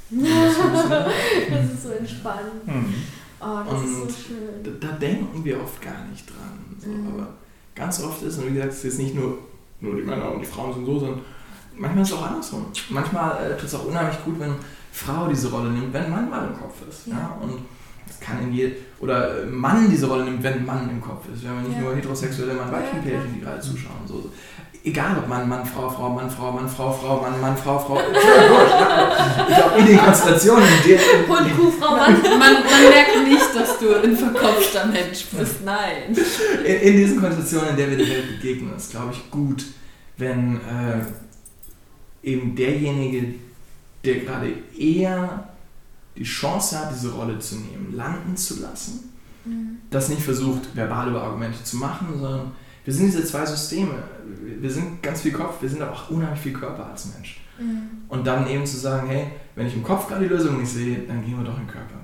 Das ist ist so entspannt. Mhm. Oh, das ist Und so schön. Da, da denken wir oft gar nicht dran. So. Mhm. Aber ganz oft ist, und wie gesagt, es ist jetzt nicht nur, nur die Männer und die Frauen sind so, sondern manchmal ist es auch andersrum. Manchmal äh, tut es auch unheimlich gut, wenn Frau diese Rolle nimmt, wenn Mann mal im Kopf ist. Ja. Ja. Und das kann in je, oder äh, Mann diese Rolle nimmt, wenn Mann im Kopf ist. Wir haben ja nicht Ja. nur heterosexuelle Mann-Weibchen-Pärchen, die gerade zuschauen. So. Egal ob Mann, Mann, Frau, Frau, Mann, Frau, Mann, Frau, Frau, Mann, Mann, Frau, Frau. Ich glaube, in den Konstellationen, in denen, Hund, Kuh, Frau, Mann. Man, man, man merkt nicht, dass du ein verkopfter Mensch bist. Nein. in, in diesen Konstellationen, in der wir der Welt begegnen, ist, glaube ich, gut, wenn äh, eben derjenige, der gerade eher die Chance hat, diese Rolle zu nehmen, landen zu lassen, Mhm. das nicht versucht, verbale Argumente zu machen, sondern wir sind diese zwei Systeme. Wir sind ganz viel Kopf, wir sind aber auch unheimlich viel Körper als Mensch. Mhm. Und dann eben zu sagen, hey, wenn ich im Kopf gerade die Lösung nicht sehe, dann gehen wir doch in den Körper.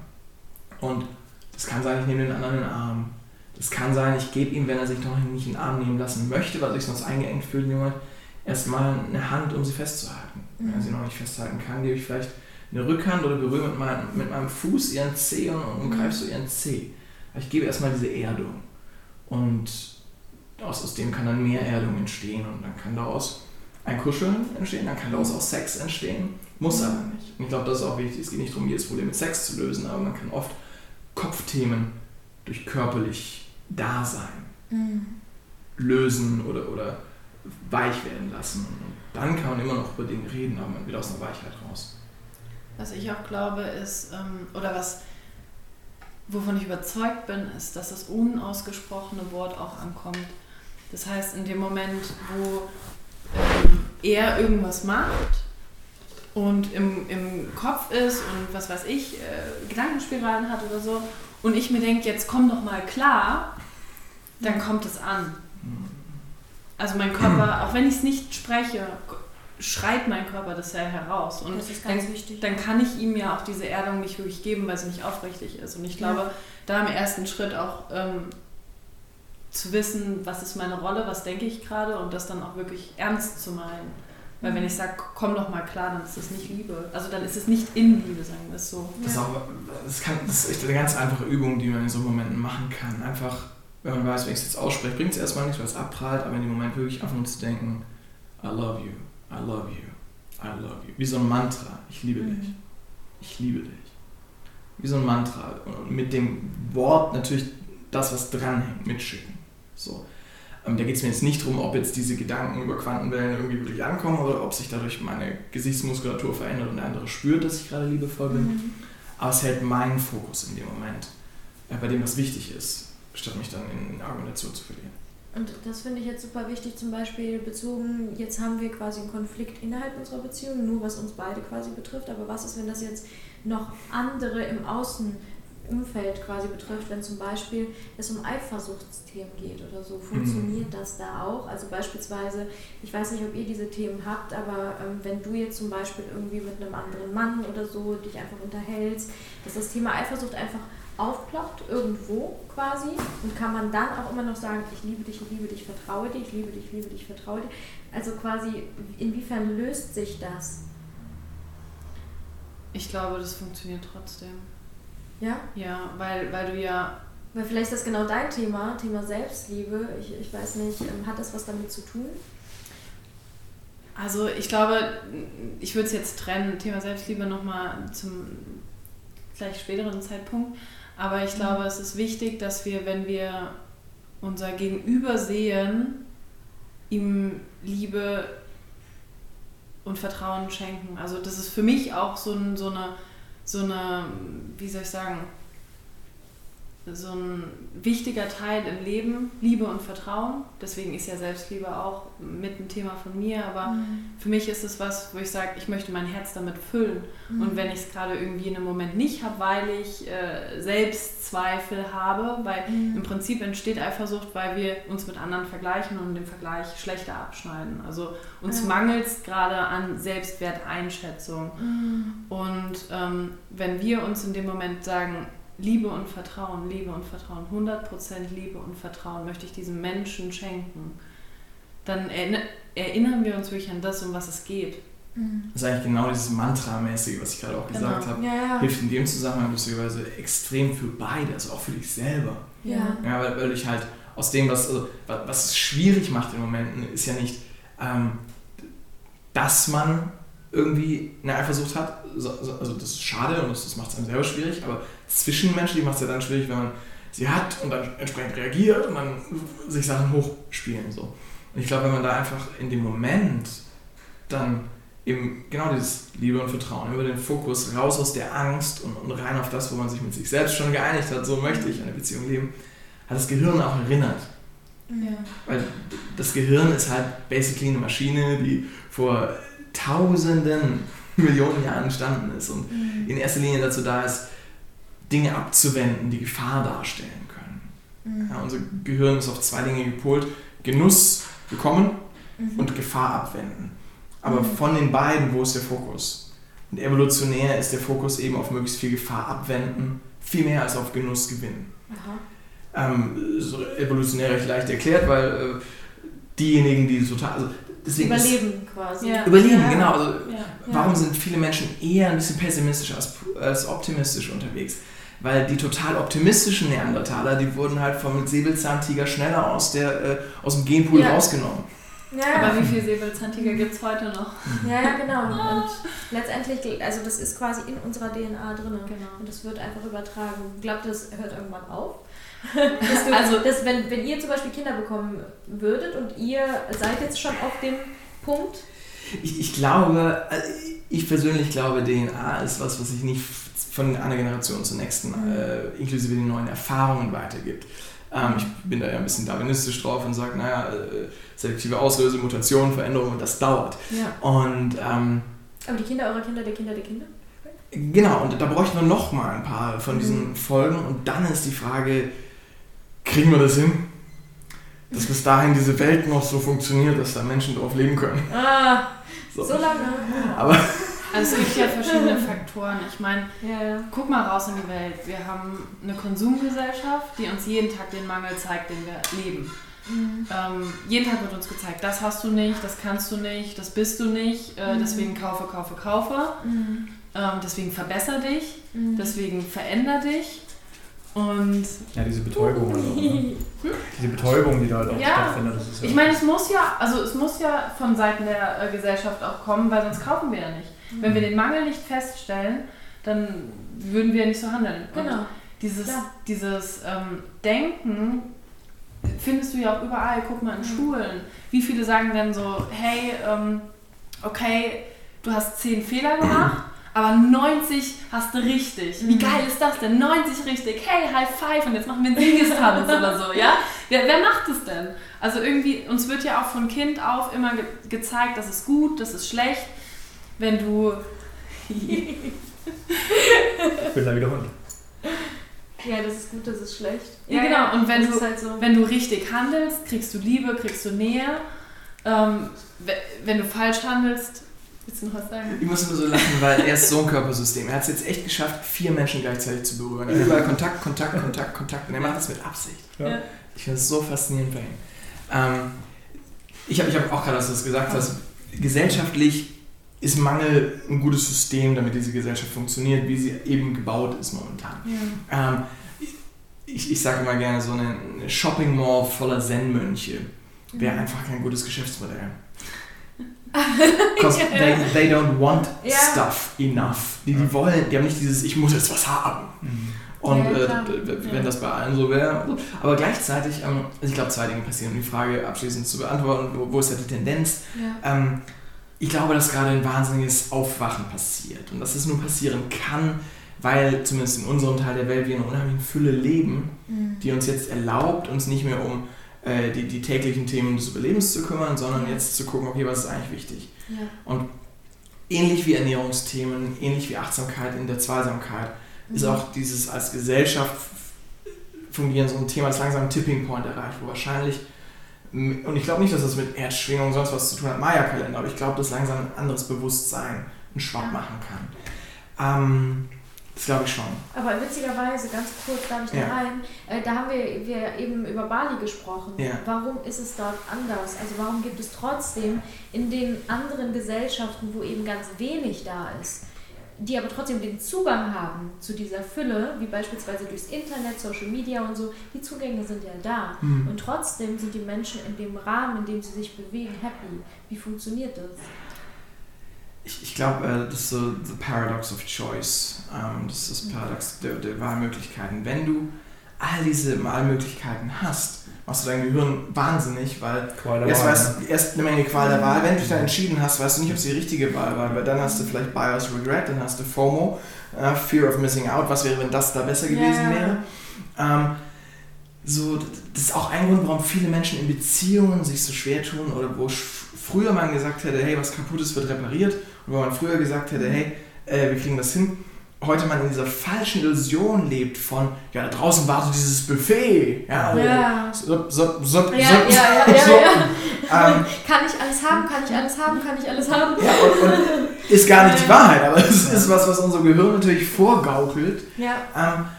Und das kann sein, ich nehme den anderen in den Arm. Das kann sein, ich gebe ihm, wenn er sich noch nicht in den Arm nehmen lassen möchte, weil er sich sonst eingeengt fühlt, Moment, erstmal eine Hand, um sie festzuhalten. Wenn er sie noch nicht festhalten kann, gebe ich vielleicht eine Rückhand oder berühre mit meinem, mit meinem Fuß ihren Zeh und umgreife so ihren Zeh. Ich gebe erstmal diese Erdung. Und aus, aus dem kann dann mehr Erdung entstehen und dann kann daraus ein Kuscheln entstehen, dann kann daraus auch Sex entstehen, muss aber nicht. Und ich glaube, das ist auch wichtig. Es geht nicht darum, jedes Problem mit Sex zu lösen, aber man kann oft Kopfthemen durch körperlich Dasein Mhm. lösen oder, oder weich werden lassen. Und dann kann man immer noch über Dinge reden, aber man wird aus einer Weichheit raus. Was ich auch glaube ist, ähm, oder was, wovon ich überzeugt bin, ist, dass das unausgesprochene Wort auch ankommt. Das heißt, in dem Moment, wo ähm, er irgendwas macht und im, im Kopf ist und was weiß ich, äh, Gedankenspiralen hat oder so, und ich mir denke, jetzt komm doch mal klar, dann kommt es an. Also mein Körper, auch wenn ich es nicht spreche, schreit mein Körper das ja heraus. Und Das ist dann, ganz wichtig. dann kann ich ihm ja auch diese Erdung nicht wirklich geben, weil sie nicht aufrichtig ist. Und ich glaube, da im ersten Schritt auch ähm, zu wissen, was ist meine Rolle, was denke ich gerade und das dann auch wirklich ernst zu meinen. Weil wenn ich sage, komm doch mal klar, dann ist das nicht Liebe. Also dann ist es nicht in Liebe, sagen wir es so. Das, ist auch, das, kann, das ist echt eine ganz einfache Übung, die man in so Momenten machen kann. Einfach, wenn man weiß, wenn ich es jetzt ausspreche, bringt es erstmal nichts, weil es abprallt, aber in dem Moment wirklich einfach nur zu denken, I love you, I love you, I love you. Wie so ein Mantra, ich liebe dich, Mhm. ich liebe dich. Wie so ein Mantra. Und mit dem Wort natürlich das, was dranhängt, mitschicken. So. Ähm, da geht es mir jetzt nicht darum, ob jetzt diese Gedanken über Quantenwellen irgendwie wirklich ankommen oder ob sich dadurch meine Gesichtsmuskulatur verändert und der andere spürt, dass ich gerade liebevoll bin. Mhm. Aber es hält meinen Fokus in dem Moment, äh, bei dem was wichtig ist, statt mich dann in Argumentation zu verlieren. Und das finde ich jetzt super wichtig, zum Beispiel bezogen, jetzt haben wir quasi einen Konflikt innerhalb unserer Beziehung, nur was uns beide quasi betrifft, aber was ist, wenn das jetzt noch andere im Außenumfeld quasi betrifft, wenn zum Beispiel es um Eifersuchtsthemen geht oder so, funktioniert das da auch? Also beispielsweise, ich weiß nicht, ob ihr diese Themen habt, aber ähm, wenn du jetzt zum Beispiel irgendwie mit einem anderen Mann oder so dich einfach unterhältst, dass das Thema Eifersucht einfach aufploppt irgendwo quasi und kann man dann auch immer noch sagen, ich liebe dich, ich liebe dich, vertraue dir, ich liebe dich, ich liebe dich, vertraue dir. Also quasi, inwiefern löst sich das? Ich glaube, das funktioniert trotzdem. Ja? Ja, weil, weil du ja Weil vielleicht ist das genau dein Thema, Thema Selbstliebe. Ich, ich weiß nicht, ähm, hat das was damit zu tun? Also ich glaube, ich würde es jetzt trennen, Thema Selbstliebe nochmal zum vielleicht späteren Zeitpunkt. Aber ich glaube, es ist wichtig, dass wir, wenn wir unser Gegenüber sehen, ihm Liebe und Vertrauen schenken. Also das ist für mich auch so, ein, so, eine, so eine, wie soll ich sagen, so ein wichtiger Teil im Leben, Liebe und Vertrauen. Deswegen ist ja Selbstliebe auch mit ein Thema von mir. Aber mhm. für mich ist es was, wo ich sage, ich möchte mein Herz damit füllen. Mhm. Und wenn ich es gerade irgendwie in einem Moment nicht habe, weil ich äh, Selbstzweifel habe, weil mhm. im Prinzip entsteht Eifersucht, weil wir uns mit anderen vergleichen und den Vergleich schlechter abschneiden. Also uns mangelt es gerade an Selbstwerteinschätzung. Mhm. Und ähm, wenn wir uns in dem Moment sagen, Liebe und Vertrauen, Liebe und Vertrauen, 100% Liebe und Vertrauen möchte ich diesem Menschen schenken, dann erinnern wir uns wirklich an das, um was es geht. Mhm. Das ist eigentlich genau dieses Mantra-mäßige, was ich gerade auch gesagt genau. habe. Ja, ja. Hilft in dem Zusammenhang lustigerweise extrem für beide, also auch für dich selber. Ja. ja weil, weil ich halt aus dem, was, also, was es schwierig macht in Momenten, ist ja nicht, ähm, dass man irgendwie eine Eifersucht hat. Also das ist schade und das, macht es einem selber schwierig, aber zwischenmenschlich macht es ja dann schwierig, wenn man sie hat und dann entsprechend reagiert und dann sich Sachen hochspielen. So. Und ich glaube, wenn man da einfach in dem Moment dann eben genau dieses Liebe und Vertrauen, über den Fokus raus aus der Angst und, und rein auf das, wo man sich mit sich selbst schon geeinigt hat, so möchte ich eine Beziehung leben, hat das Gehirn auch erinnert. Ja. Weil das Gehirn ist halt basically eine Maschine, die vor tausenden Millionen Jahren entstanden ist und mhm. in erster Linie dazu da ist, Dinge abzuwenden, die Gefahr darstellen können. Mhm. Ja, unser Gehirn ist auf zwei Dinge gepolt: Genuss bekommen mhm. und Gefahr abwenden. Aber mhm. von den beiden, wo ist der Fokus? Und evolutionär ist der Fokus eben auf möglichst viel Gefahr abwenden, viel mehr als auf Genuss gewinnen. Ähm, so evolutionär recht leicht erklärt, weil äh, diejenigen, die total. Also deswegen Überleben ist, quasi. Ja. Überleben, ja. genau. Also, ja. Warum sind viele Menschen eher ein bisschen pessimistischer als, als optimistisch unterwegs? Weil die total optimistischen Neandertaler, die wurden halt vom Säbelzahntiger schneller aus, der, äh, aus dem Genpool rausgenommen. Ja, Aber wie viele Säbelzahntiger gibt es heute noch? Ja, ja, genau. Und letztendlich, also das ist quasi in unserer DNA drin. Genau. Und das wird einfach übertragen. Ich glaube, das hört irgendwann auf. du, also, dass wenn, wenn ihr zum Beispiel Kinder bekommen würdet und ihr seid jetzt schon auf dem Punkt? Ich, ich glaube, äh, ich persönlich glaube, DNA ist was, was sich nicht von einer Generation zur nächsten, mhm. äh, inklusive den neuen Erfahrungen weitergibt. Ähm, ich bin da ja ein bisschen darwinistisch drauf und sage, naja, äh, selektive Auslöse, Mutation, Veränderung, das dauert. Ja. Und, ähm, Aber die Kinder eurer Kinder, der Kinder, der Kinder? Genau, und da bräuchten wir noch mal ein paar von diesen mhm. Folgen und dann ist die Frage, kriegen wir das hin? Dass bis dahin diese Welt noch so funktioniert, dass da Menschen drauf leben können. Ah, so, so lange. Aber also es gibt ja verschiedene Faktoren. Ich meine, ja, ja. guck mal raus in die Welt. Wir haben eine Konsumgesellschaft, die uns jeden Tag den Mangel zeigt, den wir leben. Mhm. Ähm, jeden Tag wird uns gezeigt, das hast du nicht, das kannst du nicht, das bist du nicht, äh, mhm. deswegen kaufe, kaufe, kaufe. Mhm. Ähm, deswegen verbessere dich, mhm. deswegen verändere dich. Und ja, diese Betäubung. Also, ne? Diese Betäubung, die da halt auch ja, stattfindet. Das ist ja ich meine, es muss ja, also es muss ja von Seiten der äh, Gesellschaft auch kommen, weil sonst kaufen wir ja nicht. Mhm. Wenn wir den Mangel nicht feststellen, dann würden wir nicht so handeln. Genau. Und dieses, dieses ähm, Denken findest du ja auch überall. Guck mal in mhm. Schulen. Wie viele sagen denn so, hey, ähm, okay, du hast zehn Fehler gemacht aber 90 hast du richtig. Wie mhm. geil ist das denn? 90 richtig. Hey, High Five und jetzt machen wir einen Siegestanz oder so, ja? Wer, wer macht es denn? Also irgendwie, uns wird ja auch von Kind auf immer ge gezeigt, das ist gut, das ist schlecht. Wenn du... ich bin da wieder Hund. Ja, das ist gut, das ist schlecht. Ja, ja genau. Und wenn du, halt so. wenn du richtig handelst, kriegst du Liebe, kriegst du Nähe. Ähm, wenn du falsch handelst, Willst du noch was sagen? Ich muss nur so lachen, weil er ist so ein Körpersystem. Er hat es jetzt echt geschafft, vier Menschen gleichzeitig zu berühren. Überall Kontakt, Kontakt, Kontakt, Kontakt. Und er macht das mit Absicht. Ja. Ich finde es so faszinierend bei ihm. Ähm, ich habe ich hab auch gerade, als du das gesagt hast, gesellschaftlich ist Mangel ein gutes System, damit diese Gesellschaft funktioniert, wie sie eben gebaut ist momentan. Ja. Ähm, ich, ich sage immer gerne, so eine Shopping Mall voller Zen-Mönche wäre mhm. einfach kein gutes Geschäftsmodell. Because they, they don't want Ja. stuff enough. Die, die wollen, die haben nicht dieses, ich muss jetzt was haben. Mhm. Und Ja, äh, wenn Ja. das bei allen so wäre. Aber gleichzeitig, ähm, also ich glaube, zwei Dinge passieren, um die Frage abschließend zu beantworten, wo, wo ist ja die Tendenz? Ja. Ähm, ich glaube, dass gerade ein wahnsinniges Aufwachen passiert. Und dass es nur passieren kann, weil zumindest in unserem Teil der Welt wir in einer unheimlichen Fülle leben, Mhm. die uns jetzt erlaubt, uns nicht mehr um äh, die, die täglichen Themen des Überlebens zu kümmern, sondern jetzt zu gucken, okay, was ist eigentlich wichtig? Ja. Ähnlich wie Ernährungsthemen, ähnlich wie Achtsamkeit in der Zweisamkeit, ist Mhm. auch dieses als Gesellschaft fungieren so ein Thema, das langsam einen Tipping Point erreicht, wo wahrscheinlich, und ich glaube nicht, dass das mit Erdschwingung und sonst was zu tun hat, Maya-Kalender, aber ich glaube, dass langsam ein anderes Bewusstsein einen Schwapp machen kann. Ähm, das glaube ich schon. Aber witzigerweise, ganz kurz darf ich da Ja. rein, äh, da haben wir, wir eben über Bali gesprochen. Ja. Warum ist es dort anders? Also warum gibt es trotzdem in den anderen Gesellschaften, wo eben ganz wenig da ist, die aber trotzdem den Zugang haben zu dieser Fülle, wie beispielsweise durchs Internet, Social Media und so, die Zugänge sind ja da. Hm. Und trotzdem sind die Menschen in dem Rahmen, in dem sie sich bewegen, happy. Wie funktioniert das? Ich, ich glaube, äh, das ist so the paradox of choice. Ähm, das ist das Paradox der, der Wahlmöglichkeiten. Wenn du all diese Wahlmöglichkeiten hast, machst du dein Gehirn wahnsinnig, weil erst, Wahl, weißt, erst eine Menge Qual der Wahl. Wenn du dich dann entschieden hast, weißt du nicht, ob es die richtige Wahl war, weil dann hast du vielleicht Bias Regret, dann hast du FOMO, äh, Fear of Missing Out. Was wäre, wenn das da besser gewesen Ja. wäre? Ähm, so, das ist auch ein Grund, warum viele Menschen in Beziehungen sich so schwer tun oder wo früher man gesagt hätte, hey, was kaputt ist, wird repariert und wo man früher gesagt hätte, hey, äh, wir kriegen das hin. Heute man in dieser falschen Illusion lebt von, ja, da draußen wartet dieses Buffet. Ja, Ja. so, so, so, Ja, so, ja, ja, ja, so. ja. Ähm, Kann ich alles haben? Kann ich alles haben? Kann ich alles haben? ja, und, und ist gar nicht die Wahrheit, aber es ist was, was unser Gehirn natürlich vorgaukelt. Ja. Ähm,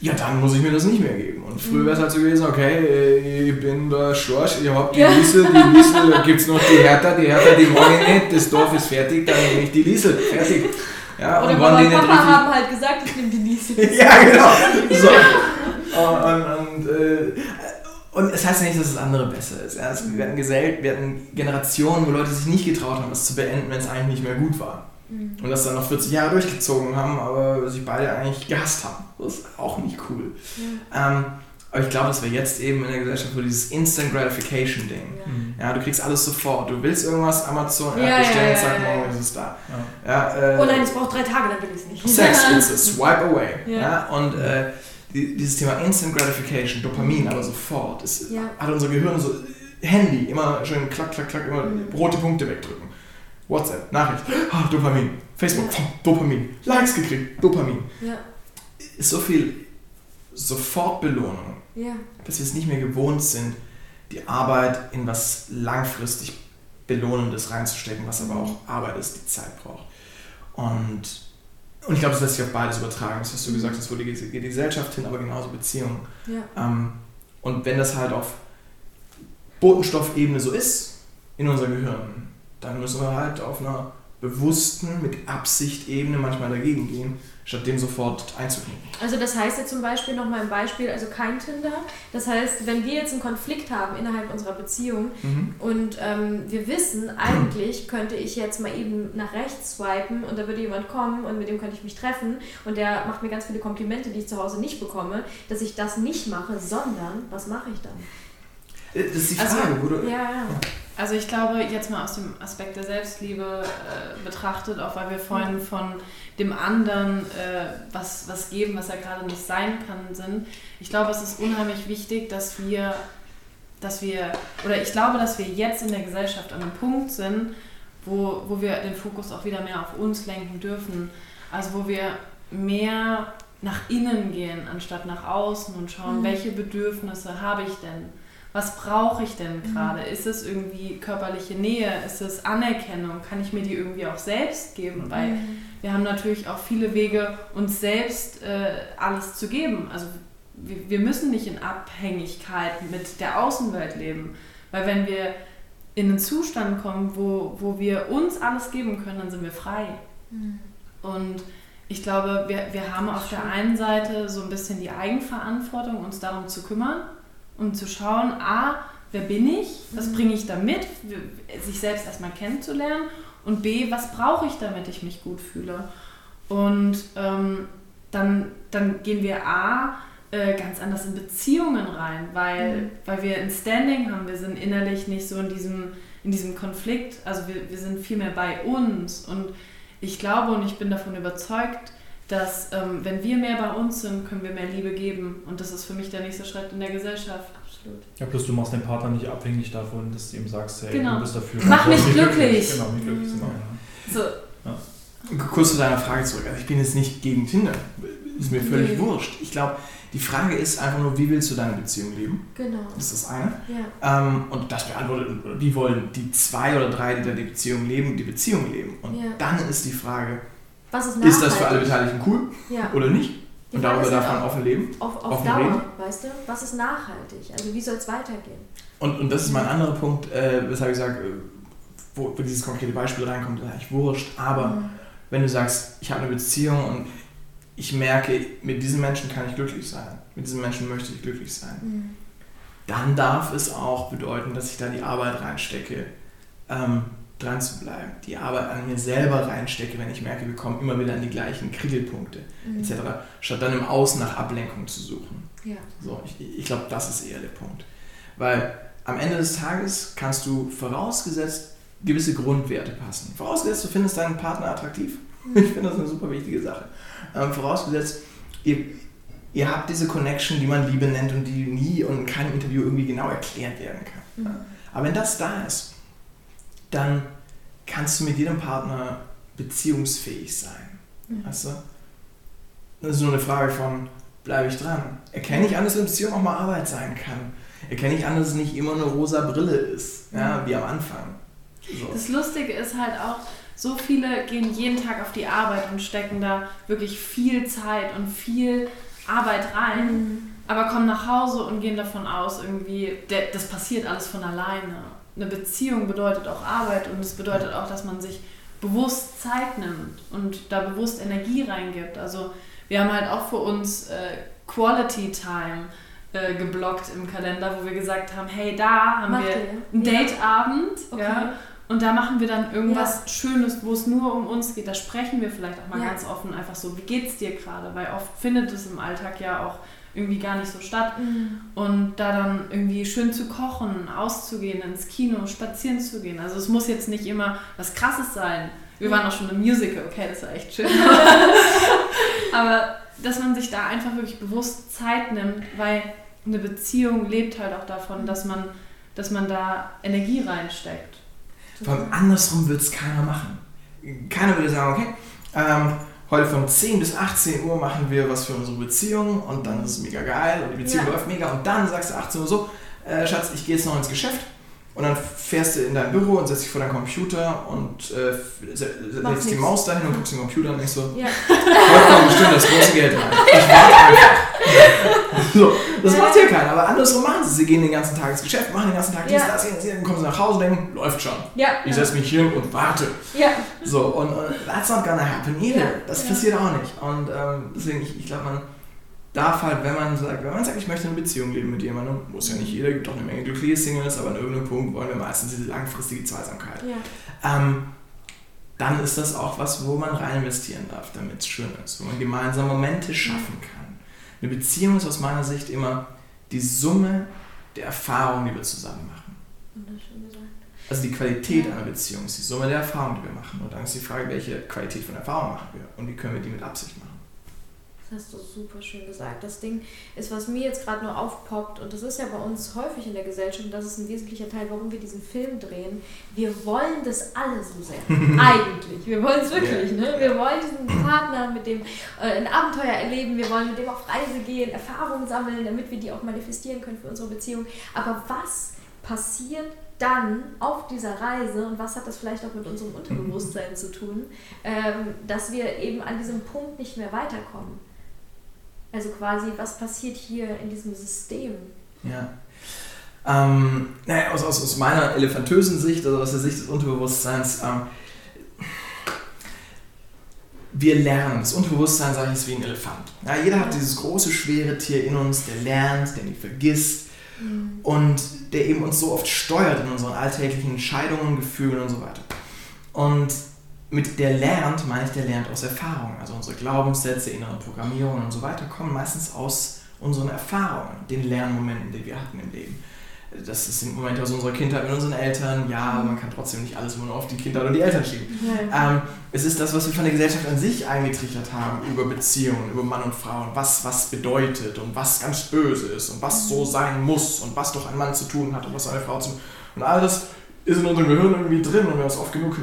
ja, dann muss ich mir das nicht mehr geben. Und früher wäre es halt so gewesen, okay, ich bin der Schorsch, ich hab die Ja. Liesel, die Liesel, da gibt es noch die Hertha, die Hertha, die ich nicht, das Dorf ist fertig, dann nehme ich die Liesel, fertig. Ja, Oder und Mama und Papa haben halt gesagt, ich nehme die Liesel. ja, genau. So. Und, und, äh, und es heißt ja nicht, dass das andere besser ist. Ja, es, wir, hatten Gesell wir hatten Generationen, wo Leute sich nicht getraut haben, es zu beenden, wenn es eigentlich nicht mehr gut war. Mhm. Und das dann noch 40 Jahre durchgezogen haben, aber sich beide eigentlich gehasst haben. Das ist auch nicht cool. Ähm, aber ich glaube, dass wir jetzt eben in der Gesellschaft so dieses Instant Gratification Ding. Mhm. Ja, du kriegst alles sofort. Du willst irgendwas, Amazon, Ja, bestellen, ja, ja, zack, ja, morgen ja. ist es da. Ja. Ja, äh, Oh nein, es braucht drei Tage, dann will ich es nicht. Sex, it's a swipe away. Ja. Ja. Und äh, die, dieses Thema Instant Gratification, Dopamin, aber sofort, ist, Ja. hat unser Gehirn so Handy, immer schön klack, klack, klack, immer Mhm. rote Punkte wegdrücken. WhatsApp, Nachricht, ah, Dopamin. Facebook, Dopamin. Likes gekriegt, Dopamin. Ja, Ist so viel Sofortbelohnung, ja. dass wir es nicht mehr gewohnt sind, die Arbeit in was langfristig Belohnendes reinzustecken, was aber auch Arbeit ist, die Zeit braucht. Und, und ich glaube, das lässt sich auf beides übertragen. Das, was du gesagt hast, wo die, Gesellschaft hin, aber genauso Beziehungen. ja. Ähm, und wenn das halt auf Botenstoffebene so ist, in unser Gehirn, dann müssen wir halt auf einer bewussten, mit Absicht Ebene manchmal dagegen gehen, statt dem sofort einzuknicken. Also das heißt jetzt zum Beispiel nochmal ein Beispiel, also kein Tinder. Das heißt, wenn wir jetzt einen Konflikt haben innerhalb unserer Beziehung Mhm. und ähm, wir wissen, eigentlich könnte ich jetzt mal eben nach rechts swipen und da würde jemand kommen und mit dem könnte ich mich treffen und der macht mir ganz viele Komplimente, die ich zu Hause nicht bekomme, dass ich das nicht mache, sondern was mache ich dann? Äh, Das ist die Also, Frage, wo du... Ja, ja. Also ich glaube, jetzt mal aus dem Aspekt der Selbstliebe äh, betrachtet, auch weil wir vorhin von dem anderen äh, was, was geben, was er gerade nicht sein kann, sind. Ich glaube, es ist unheimlich wichtig, dass wir, dass wir, oder ich glaube, dass wir jetzt in der Gesellschaft an einem Punkt sind, wo, wo wir den Fokus auch wieder mehr auf uns lenken dürfen. Also wo wir mehr nach innen gehen, anstatt nach außen und schauen, Mhm. welche Bedürfnisse habe ich denn? Was brauche ich denn gerade? Ist es irgendwie körperliche Nähe? Ist es Anerkennung? Kann ich mir die irgendwie auch selbst geben? Weil Mhm. wir haben natürlich auch viele Wege, uns selbst äh, alles zu geben. Also wir, wir müssen nicht in Abhängigkeit mit der Außenwelt leben. Weil wenn wir in einen Zustand kommen, wo, wo wir uns alles geben können, dann sind wir frei. Mhm. Und ich glaube, wir, wir haben auf der einen Seite so ein bisschen die Eigenverantwortung, uns darum zu kümmern und zu schauen, a, wer bin ich, was Mhm. bringe ich da mit, sich selbst erstmal kennenzulernen und B, was brauche ich, damit ich mich gut fühle. Und ähm, dann, dann gehen wir A, äh, ganz anders in Beziehungen rein, weil, Mhm. weil wir ein Standing haben, wir sind innerlich nicht so in diesem, in diesem Konflikt, also wir, wir sind viel mehr bei uns und ich glaube und ich bin davon überzeugt, dass ähm, wenn wir mehr bei uns sind, können wir mehr Liebe geben und das ist für mich der nächste Schritt in der Gesellschaft. Absolut. Ja, plus du machst den Partner nicht abhängig davon, dass du ihm sagst, hey, Genau. du bist dafür. Mach mich verantwortlich. glücklich. Genau, mich glücklich zu Mhm. machen. So, Kurz zu deiner Frage zurück. Also ich bin jetzt nicht gegen Tinder. Ist mir völlig Nee. wurscht. Ich glaube, die Frage ist einfach nur, wie willst du deine Beziehung leben? Genau. Das ist das eine. Ja. Ähm, und das beantwortet, wie wollen die zwei oder drei, die da die Beziehung leben, die Beziehung leben? Und Ja. dann ist die Frage, Was ist ist das für alle Beteiligten cool Ja. oder nicht? Die Und Frage darüber darf man offen leben. auf, auf offen Dauer, reden. weißt du? Was ist nachhaltig? Also wie soll es weitergehen? Und, und das ist mein anderer Punkt, äh, weshalb ich sage, wo, wo dieses konkrete Beispiel reinkommt, ist eigentlich wurscht. Aber Mhm. wenn du sagst, ich habe eine Beziehung und ich merke, mit diesem Menschen kann ich glücklich sein, mit diesem Menschen möchte ich glücklich sein, Mhm. dann darf es auch bedeuten, dass ich da die Arbeit reinstecke, ähm, dran zu bleiben, die Arbeit an mir selber reinstecke, wenn ich merke, wir kommen immer wieder an die gleichen Kriegelpunkte Mhm. etc., statt dann im Außen nach Ablenkung zu suchen. Ja. So, ich, ich glaube, das ist eher der Punkt. Weil am Ende des Tages kannst du vorausgesetzt gewisse Grundwerte passen. Vorausgesetzt, du findest deinen Partner attraktiv. Ich finde das eine super wichtige Sache. Ähm, vorausgesetzt, ihr, ihr habt diese Connection, die man Liebe nennt und die nie und in keinem Interview irgendwie genau erklärt werden kann. Mhm. Aber wenn das da ist, dann kannst du mit jedem Partner beziehungsfähig sein. Mhm. Weißt du? Das ist nur eine Frage von, bleibe ich dran? Erkenne ich an, dass eine Beziehung auch mal Arbeit sein kann? Erkenne ich an, dass es nicht immer eine rosa Brille ist, ja, wie am Anfang? So. Das Lustige ist halt auch, so viele gehen jeden Tag auf die Arbeit und stecken da wirklich viel Zeit und viel Arbeit rein, Mhm. aber kommen nach Hause und gehen davon aus, irgendwie, das passiert alles von alleine. Eine Beziehung bedeutet auch Arbeit und es bedeutet auch, dass man sich bewusst Zeit nimmt und da bewusst Energie reingibt. Also wir haben halt auch für uns äh, Quality Time äh, geblockt im Kalender, wo wir gesagt haben, hey, da haben Macht wir ihr? einen Ja. Dateabend. Okay. Ja, und da machen wir dann irgendwas Schönes, wo es nur um uns geht. Da sprechen wir vielleicht auch mal Ja. ganz offen einfach so, wie geht's dir gerade? Weil oft findet es im Alltag ja auch irgendwie gar nicht so statt. Mhm. Und da dann irgendwie schön zu kochen, auszugehen, ins Kino, spazieren zu gehen. Also es muss jetzt nicht immer was Krasses sein. Wir waren auch schon im Musical, okay, das war echt schön. Aber dass man sich da einfach wirklich bewusst Zeit nimmt, weil eine Beziehung lebt halt auch davon, dass man, dass man da Energie reinsteckt. Vor allem andersrum wird es keiner machen. Keiner würde sagen, okay, ähm, heute von 10 bis 18 Uhr machen wir was für unsere Beziehung und dann ist es mega geil und die Beziehung Ja. läuft mega und dann sagst du 18 Uhr so, äh, Schatz, ich gehe jetzt noch ins Geschäft und dann fährst du in dein Büro und setzt dich vor deinen Computer und äh, legst die. Maus dahin und guckst den Computer und denkst so, Ja. heute kommt bestimmt das große Geld rein. Ich warte einfach. so, das Ja. macht ja keiner, aber andersrum machen sie. Sie gehen den ganzen Tag ins Geschäft, machen den ganzen Tag dies, Ja. das, jenes, jenes, dann kommen sie nach Hause und denken, läuft schon. Ja. Ich setze mich hin und warte. Ja. So, und, und that's not gonna happen either. Ja, Das ja. passiert auch nicht. Und ähm, deswegen, ich, ich glaube, man darf halt, wenn man sagt, wenn man sagt, ich möchte eine Beziehung leben mit jemandem, muss ja nicht jeder, gibt auch eine Menge glückliche Singles, aber an irgendeinem Punkt wollen wir meistens diese langfristige Zweisamkeit. Ja. Ähm, dann ist das auch was, wo man rein investieren darf, damit es schön ist, wo man gemeinsam Momente schaffen kann. Eine Beziehung ist aus meiner Sicht immer die Summe der Erfahrungen, die wir zusammen machen. Wunderschön gesagt. Also die Qualität Ja. einer Beziehung ist die Summe der Erfahrungen, die wir machen. Und dann ist die Frage, welche Qualität von Erfahrung machen wir und wie können wir die mit Absicht machen. Das hast du super schön gesagt. Das Ding ist, was mir jetzt gerade nur aufpoppt, und das ist ja bei uns häufig in der Gesellschaft, und das ist ein wesentlicher Teil, warum wir diesen Film drehen. Wir wollen das alle so sehr. Eigentlich. Wir wollen es wirklich. Ne? Wir wollen diesen Partner, mit dem äh, ein Abenteuer erleben, wir wollen mit dem auf Reise gehen, Erfahrungen sammeln, damit wir die auch manifestieren können für unsere Beziehung. Aber was passiert dann auf dieser Reise und was hat das vielleicht auch mit unserem Unterbewusstsein zu tun, ähm, dass wir eben an diesem Punkt nicht mehr weiterkommen? Also quasi, was passiert hier in diesem System? Ja. Ähm, naja, aus, aus, aus meiner elefantösen Sicht, also aus der Sicht des Unterbewusstseins, ähm, wir lernen. Das Unterbewusstsein, sage ich, ist wie ein Elefant. Ja, jeder hat dieses große, schwere Tier in uns, der lernt, der nie vergisst. und der eben uns so oft steuert in unseren alltäglichen Entscheidungen, Gefühlen und so weiter. Und mit der lernt, meine ich, der lernt aus Erfahrung. Also unsere Glaubenssätze, innere Programmierungen und so weiter kommen meistens aus unseren Erfahrungen, den Lernmomenten, die wir hatten im Leben. Das sind Momente aus unserer Kindheit mit unseren Eltern, ja, man kann trotzdem nicht alles nur auf die Kindheit und die Eltern schieben. Ähm, es ist das, was wir von der Gesellschaft an sich eingetrichtert haben, über Beziehungen, über Mann und Frau und was was bedeutet und was ganz böse ist und was so sein muss und was doch ein Mann zu tun hat und was eine Frau zu tun Und all das ist in unserem Gehirn irgendwie drin und wir es oft genug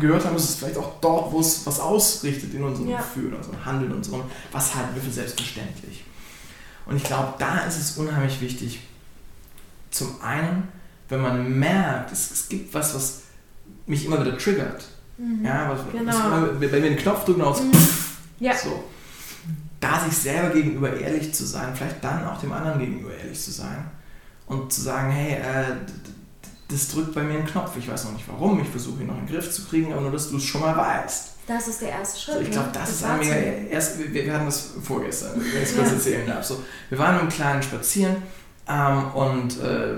gehört haben, ist es vielleicht auch dort, wo es was ausrichtet in unserem Ja. Gefühl, unserem Handeln, unserem, was halten wir für selbstverständlich. Und ich glaube, da ist es unheimlich wichtig, zum einen, wenn man merkt, es, es gibt was, was mich immer wieder triggert. Ja, was, Genau. was wenn wir den Knopf drücken, aus Ja. so. Da sich selber gegenüber ehrlich zu sein, vielleicht dann auch dem anderen gegenüber ehrlich zu sein und zu sagen, hey, äh, das drückt bei mir einen Knopf. Ich weiß noch nicht warum, ich versuche ihn noch in den Griff zu kriegen, aber nur, dass du es schon mal weißt. Das ist der erste Schritt. So, ich glaube, ne? das, ist ein mega. Erst, wir, wir hatten das vorgestern, wenn ich es kurz Ja. erzählen darf. So, wir waren im kleinen Spazieren ähm, und äh,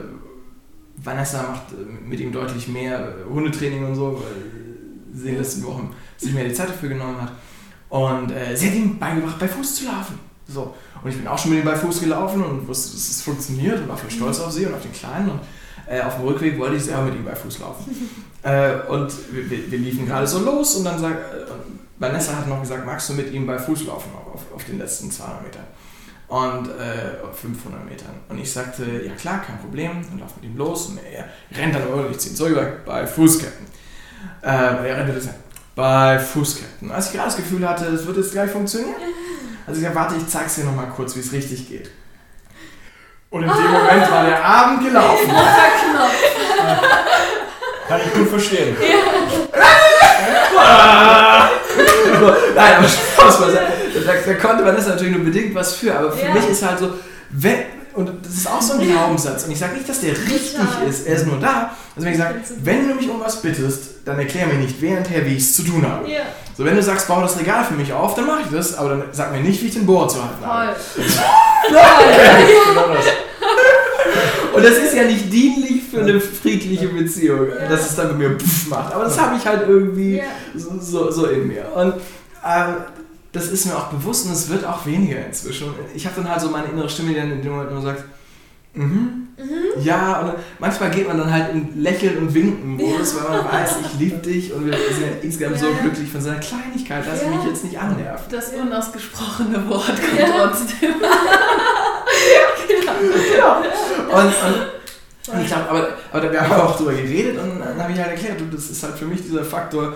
Vanessa macht äh, mit ihm deutlich mehr äh, Hundetraining und so, weil sie in den letzten Wochen sich mehr die Zeit dafür genommen hat. Und äh, sie hat ihm beigebracht, bei Fuß zu laufen. So. Und ich bin auch schon mit ihm bei Fuß gelaufen und wusste, dass es funktioniert und war voll stolz auf sie und auf den Kleinen. Und äh, auf dem Rückweg wollte ich selber mit ihm bei Fuß laufen. äh, und wir, wir, liefen gerade so los und dann sagt, äh, Vanessa hat noch gesagt, magst du mit ihm bei Fuß laufen auf, auf, den letzten 200 Metern? Und äh, auf 500 Metern. Und ich sagte, ja klar, kein Problem. Und lauf mit ihm los. Und er rennt dann über, ich ziehe ihn so über, bei Fußketten. Äh, er rennt das bei Fußketten. Als ich gerade das Gefühl hatte, es wird jetzt gleich funktionieren, also ich warte, ich zeig's dir nochmal kurz, wie es richtig geht. Und in dem Moment war der Abend gelaufen. Kann ich gut verstehen. Nein, aber Spaß beiseite. Da, da konnte man das natürlich nur bedingt was für, aber für Ja. mich ist halt so, wenn, und das ist auch so ein Glaubenssatz, und ich sage nicht, dass der richtig ist, er ist nur da. Also wenn ich sage, wenn du mich um was bittest, dann erklär mir nicht währendher, wie ich es zu tun habe. Ja, So, wenn du sagst, bau das Regal für mich auf, dann mache ich das, aber dann sag mir nicht, wie ich den Bohrer zu halten habe. voll. Und das ist ja nicht dienlich für eine friedliche Beziehung, dass es dann mit mir pff macht. Aber das habe ich halt irgendwie Ja. so, so, so in mir. Und ähm, das ist mir auch bewusst und es wird auch weniger inzwischen. Ich habe dann halt so meine innere Stimme, die dann in dem Moment nur sagt, mhm, ja, und manchmal geht man dann halt in Lächeln und Winken Modus, weil man weiß, ich liebe dich und wir sind ja insgesamt so Ja. glücklich von so einer Kleinigkeit, dass sie Ja. mich jetzt nicht annervt. Das unausgesprochene Wort kommt Ja. trotzdem. Genau. Und, und, und ich glaube, aber, aber wir haben auch darüber geredet und dann habe ich halt erklärt, du, das ist halt für mich dieser Faktor,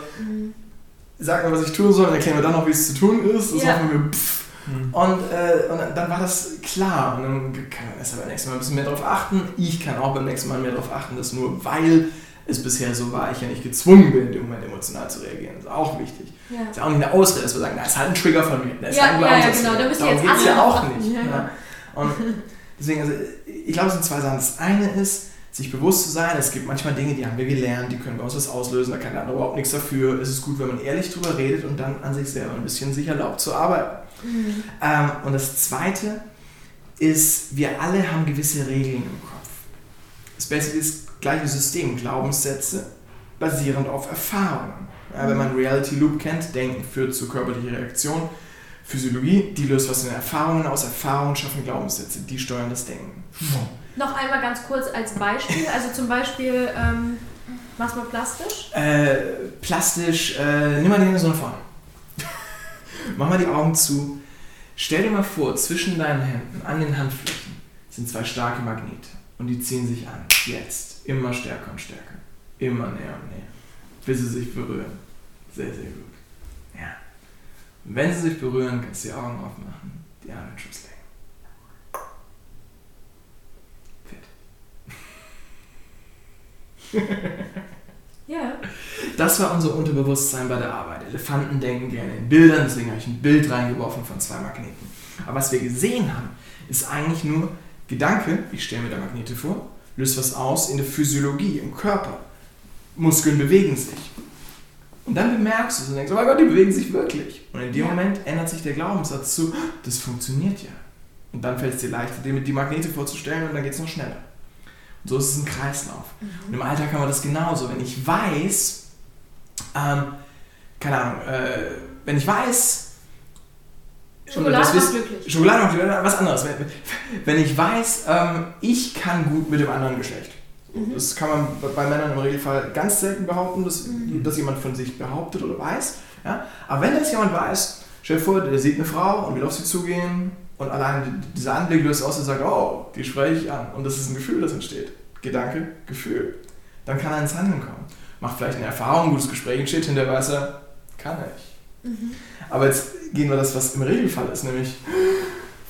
sag mir, was ich tun soll und erklär mir dann noch, wie es zu tun ist. Das Ja. war von mir pff. Und, äh, und dann war das klar. Und dann kann man erst beim nächsten Mal ein bisschen mehr darauf achten. Ich kann auch beim nächsten Mal mehr darauf achten, dass nur weil es bisher so war, ich ja nicht gezwungen bin, in dem Moment emotional zu reagieren. Das ist auch wichtig. Ja. Das ist ja auch nicht eine Ausrede, dass wir sagen, da ist halt ein Trigger von mir. Da ist Ja, halt ein ja, ja, genau, da müsst ihr Darum jetzt geht's ja auch nicht. ja, Ja. Und deswegen, also ich glaube, es sind zwei Sachen. Das eine ist, sich bewusst zu sein, es gibt manchmal Dinge, die haben wir gelernt, die können bei uns was auslösen, da kann der andere überhaupt nichts dafür. Es ist gut, wenn man ehrlich drüber redet und dann an sich selber ein bisschen sich erlaubt zu arbeiten. Ähm, und das zweite ist, wir alle haben gewisse Regeln im Kopf. Das ist basically das gleiche System, Glaubenssätze basierend auf Erfahrungen. Ja, wenn man Reality Loop kennt, Denken führt zu körperlicher Reaktion. Physiologie, die löst was in Erfahrungen aus. Erfahrungen schaffen Glaubenssätze, die steuern das Denken. Noch einmal ganz kurz als Beispiel. Also zum Beispiel, ähm, mach's mal plastisch. Äh, plastisch, äh, nimm mal die Hände so nach vorne. Mach mal die Augen zu. Stell dir mal vor, zwischen deinen Händen, an den Handflächen, sind zwei starke Magnete. Und die ziehen sich an. Jetzt. Immer stärker und stärker. Immer näher und näher. Bis sie sich berühren. Sehr, sehr gut. Ja. Und wenn sie sich berühren, kannst du die Augen aufmachen, die Arme in Schuss legen. Ja. Das war unser Unterbewusstsein bei der Arbeit. Elefanten denken gerne in Bildern, deswegen habe ich ein Bild reingeworfen von zwei Magneten. Aber was wir gesehen haben, ist eigentlich nur Gedanke, ich stelle mir da Magnete vor, löst was aus in der Physiologie, im Körper. Muskeln bewegen sich. Und dann bemerkst du es und denkst, oh mein Gott, die bewegen sich wirklich. Und in dem Ja. Moment ändert sich der Glaubenssatz zu, das funktioniert ja. Und dann fällt es dir leichter, dir die Magnete vorzustellen und dann geht es noch schneller. So ist es ein Kreislauf. Und im Alltag haben wir das genauso. Wenn ich weiß, ähm, keine Ahnung, äh, wenn ich weiß, Schokolade das macht glücklich. Schokolade macht glücklich, was anderes. Wenn, wenn ich weiß, ähm, ich kann gut mit dem anderen Geschlecht. Mhm. Das kann man bei Männern im Regelfall ganz selten behaupten, dass, dass jemand von sich behauptet oder weiß. Ja? Aber wenn das jemand weiß, stell dir vor, der sieht eine Frau und will auf sie zugehen und allein dieser Anblick löst aus und sagt, oh, die spreche ich an. Und das ist ein Gefühl, das entsteht. Gedanke, Gefühl. Dann kann er ins Handeln kommen. Macht vielleicht eine Erfahrung, ein gutes Gespräch entsteht, hinterher weiß er, kann ich. Mhm. Aber jetzt gehen wir das, was im Regelfall ist, nämlich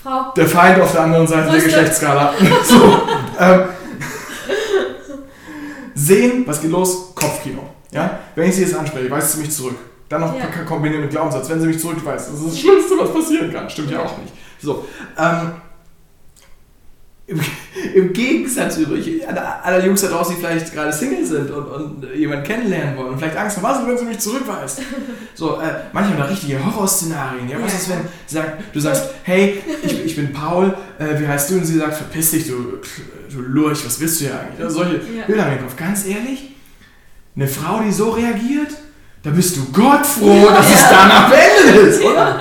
Frau. der Feind auf der anderen Seite der Grüß Gott. Geschlechtsskala. so, ähm, sehen, was geht los? Kopfkino. Ja? Wenn ich sie jetzt anspreche, weist sie mich zurück. Dann noch Ja. kombiniert mit Glaubenssatz. Wenn sie mich zurückweist, das ist das Schlimmste, was passieren kann. Stimmt ja, Ja. auch nicht. So, ähm, im, Im Gegensatz übrig, alle, Jungs da draußen, die vielleicht gerade Single sind und, und jemanden kennenlernen wollen und vielleicht Angst haben, was ist, wenn sie mich zurückweist? So, äh, manche haben da richtige Horrorszenarien. Ja? Was Ja. ist, wenn sagt, du sagst, hey, ich, ich bin Paul, äh, wie heißt du? Und sie sagt, verpiss dich, du, du Lurch, was willst du hier eigentlich? Also solche Ja. Bilder im Kopf. Ganz ehrlich, eine Frau, die so reagiert, da bist du Gott froh, dass es danach beendet ist, oder?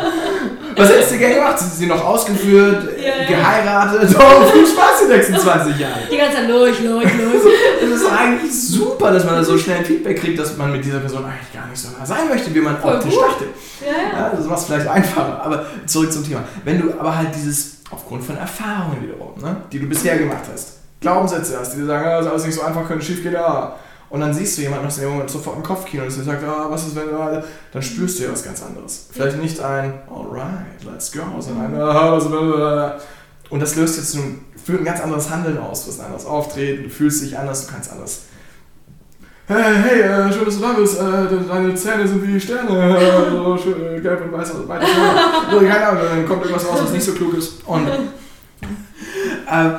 Was hättest du gerne gemacht? Sind sie noch ausgeführt, Ja, geheiratet? Oh, viel Spaß die nächsten 20 Jahre. Die ganze Zeit los, los, los. Es ist eigentlich super, dass man da so schnell Feedback kriegt, dass man mit dieser Person eigentlich gar nicht so nah sein möchte, wie man Voll optisch gut. dachte. Ja, ja. Das macht es vielleicht einfacher. Aber zurück zum Thema. Wenn du aber halt dieses, aufgrund von Erfahrungen wiederum, ne, die du bisher gemacht hast, Glaubenssätze hast, die dir sagen, ah, das ist alles nicht so einfach, könnte schief gehen, ja. Und dann siehst du jemanden aus dem Moment sofort im Kopfkino und der sagt, ah, was ist, wenn, ah, dann spürst du ja was ganz anderes. Vielleicht nicht ein, alright, let's go, sondern ein, ah, was, und das löst jetzt ein, führt ein ganz anderes Handeln aus, du hast ein anderes Auftreten, du fühlst dich anders, du kannst anders. Hey, hey, äh, schön, dass du da bist. Äh, deine Zähne sind wie Sterne. Äh, so schön, äh, gelb und weiß weiter. So, keine Ahnung, dann kommt irgendwas raus, was nicht so klug ist. Und äh,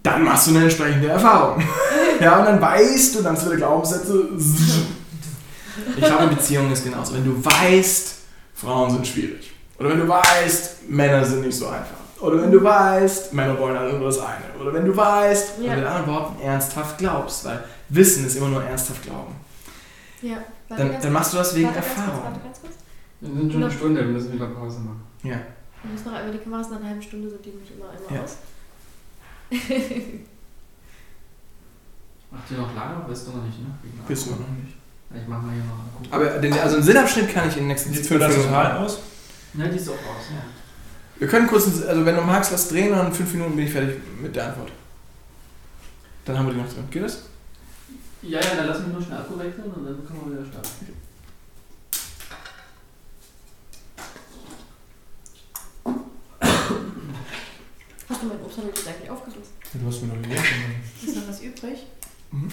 dann machst du eine entsprechende Erfahrung. ja, und dann weißt du, dann sind wieder Glaubenssätze. Ich glaube, in Beziehungen ist genauso. Wenn du weißt, Frauen sind schwierig. Oder wenn du weißt, Männer sind nicht so einfach. Oder wenn du weißt, Männer wollen alle nur das eine. Oder wenn du weißt, Ja. und mit anderen Worten ernsthaft glaubst. Weil Wissen ist immer nur ernsthaft glauben. ja. Dann, dann machst du das wegen warte ganz kurz, Erfahrung. Warte ganz kurz. Wir sind schon eine Stunde, wir müssen wieder Pause machen. Ja. Wir müssen noch einmal die Kameras nach einer halben Stunde sind die nämlich immer einmal Ja. aus. Macht ihr noch lange? Weißt du noch nicht, ne? Wissen wir noch nicht. Ich mach mal hier noch Akku. Aber den, also einen Sinnabschnitt kann ich in den nächsten Sieht fünf für das Minuten total aus? Ja, die ist auch raus, ja. Wir können kurz, einen- also wenn du magst, lass drehen und in fünf Minuten bin ich fertig mit der Antwort. Dann haben wir die noch drin. Geht das? Ja, ja, dann lassen wir nur schnell Akku wechseln und dann können wir wieder starten. Hast du mein Obsthandel jetzt eigentlich aufgegessen? Du hast mir noch gegessen. Ist noch was übrig? Mhm.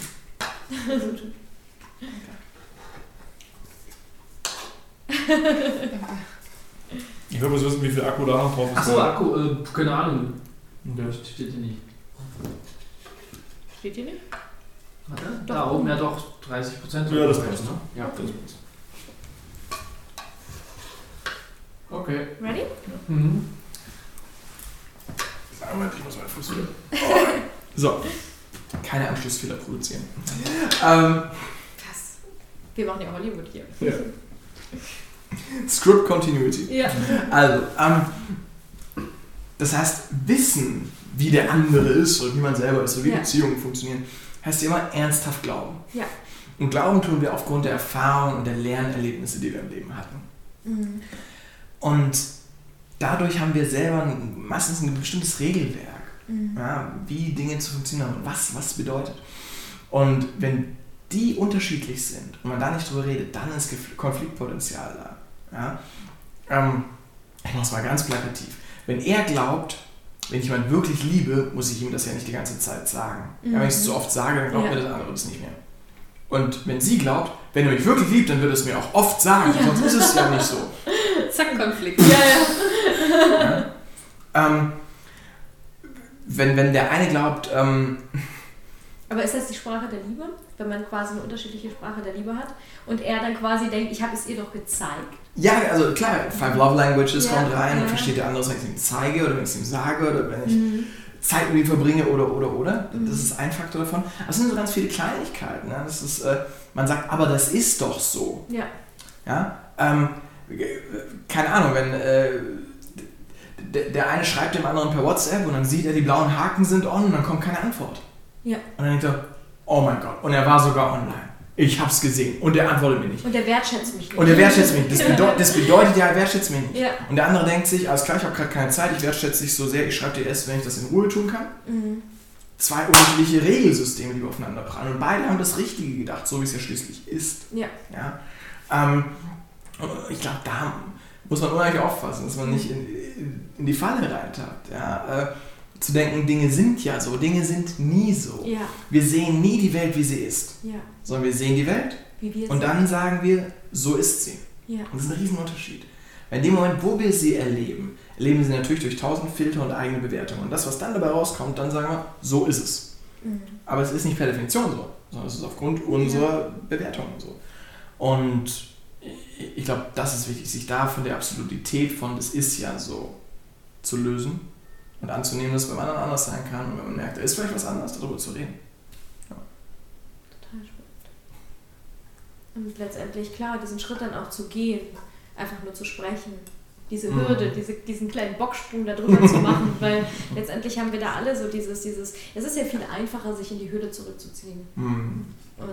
Ich will bloß wissen, wie viel Akku da noch drauf ist. Achso, Akku, äh, keine Ahnung. Okay. Das steht hier nicht. Steht hier nicht? Warte, Doch, da oben, ja doch, 30 Prozent. Ja, das passt. Ja, Das passt. okay. Ready? Mhm. Sag mal, ich muss meinen Fuß wieder. So. Keine Anschlussfehler produzieren. Ähm, Krass. Wir machen ja Hollywood hier. ja. Script Continuity. Ja. Also, ähm, das heißt, wissen, wie der andere ist oder wie man selber ist oder wie Ja. Beziehungen funktionieren, heißt ja immer ernsthaft glauben. Ja. Und glauben tun wir aufgrund der Erfahrungen und der Lernerlebnisse, die wir im Leben hatten. Mhm. Und dadurch haben wir selber ein, meistens ein bestimmtes Regelwerk, Mhm. ja, wie Dinge zu funktionieren haben und was was bedeutet. Und wenn die unterschiedlich sind und man da nicht drüber redet, dann ist Konfliktpotenzial da. Ja? Ähm, ich mache es mal ganz plakativ. Wenn er glaubt, wenn ich jemanden wirklich liebe, muss ich ihm das ja nicht die ganze Zeit sagen. Ja, wenn ich es Mhm. zu oft sage, dann glaubt Ja. mir das andere das nicht mehr. Und wenn sie glaubt, wenn er mich wirklich liebt, dann wird er es mir auch oft sagen, Ja. sonst ist es ja nicht so. Zack, Konflikt. Ja, ja. Ja? Ähm, wenn, wenn der eine glaubt, ähm, Aber ist das die Sprache der Liebe? Wenn man quasi eine unterschiedliche Sprache der Liebe hat und er dann quasi denkt, ich habe es ihr doch gezeigt. Ja, also klar, Five Love Languages Ja, kommt rein ja. und versteht der andere, wenn ich es ihm zeige oder wenn ich es ihm sage oder wenn ich Mhm. Zeit mit ihm verbringe oder oder oder. Mhm. Das ist ein Faktor davon. Aber es sind so ganz viele Kleinigkeiten. Ne? Das ist, äh, man sagt, aber das ist doch so. Ja. Ja? Ähm, äh, keine Ahnung, wenn äh, der, der eine schreibt dem anderen per WhatsApp und dann sieht er, die blauen Haken sind on und dann kommt keine Antwort. Ja. Und dann denkt er, oh mein Gott, und er war sogar online. Ich hab's gesehen und er antwortet mir nicht. Und der wertschätzt mich nicht. Und er wertschätzt mich. Das, bedeu das bedeutet ja, er wertschätzt mich nicht. Ja. Und der andere denkt sich, alles klar, ich habe gerade keine Zeit, ich wertschätze dich so sehr, ich schreibe dir erst, wenn ich das in Ruhe tun kann. Mhm. Zwei unterschiedliche Regelsysteme, die aufeinander prallen. Und beide haben das Richtige gedacht, so wie es ja schließlich ist. Ja. Ja? Ähm, ich glaube, da muss man unheimlich aufpassen, dass man nicht in, in die Falle reintappt. Ja? Äh, zu denken, Dinge sind ja so, Dinge sind nie so. Ja. Wir sehen nie die Welt, wie sie ist, Ja. sondern wir sehen die Welt und dann sagen wir, so ist sie. Ja. Und das ist ein Riesenunterschied. Weil in dem Moment, wo wir sie erleben, erleben sie natürlich durch tausend Filter und eigene Bewertungen. Und das, was dann dabei rauskommt, dann sagen wir, so ist es. Mhm. Aber es ist nicht per Definition so, sondern es ist aufgrund unserer Bewertungen so. Und ich- glaube, das ist wichtig, sich da von der Absolutität von das ist ja so zu lösen und anzunehmen, dass es beim anderen anders sein kann und wenn man merkt, da ist vielleicht was anderes, darüber zu reden. Total spannend. Und letztendlich, klar, diesen Schritt dann auch zu gehen, einfach nur zu sprechen, diese Mhm. Hürde, diese, diesen kleinen Bocksprung da drüber zu machen, weil letztendlich haben wir da alle so dieses, dieses, es ist ja viel einfacher, sich in die Hürde zurückzuziehen. Hm. Und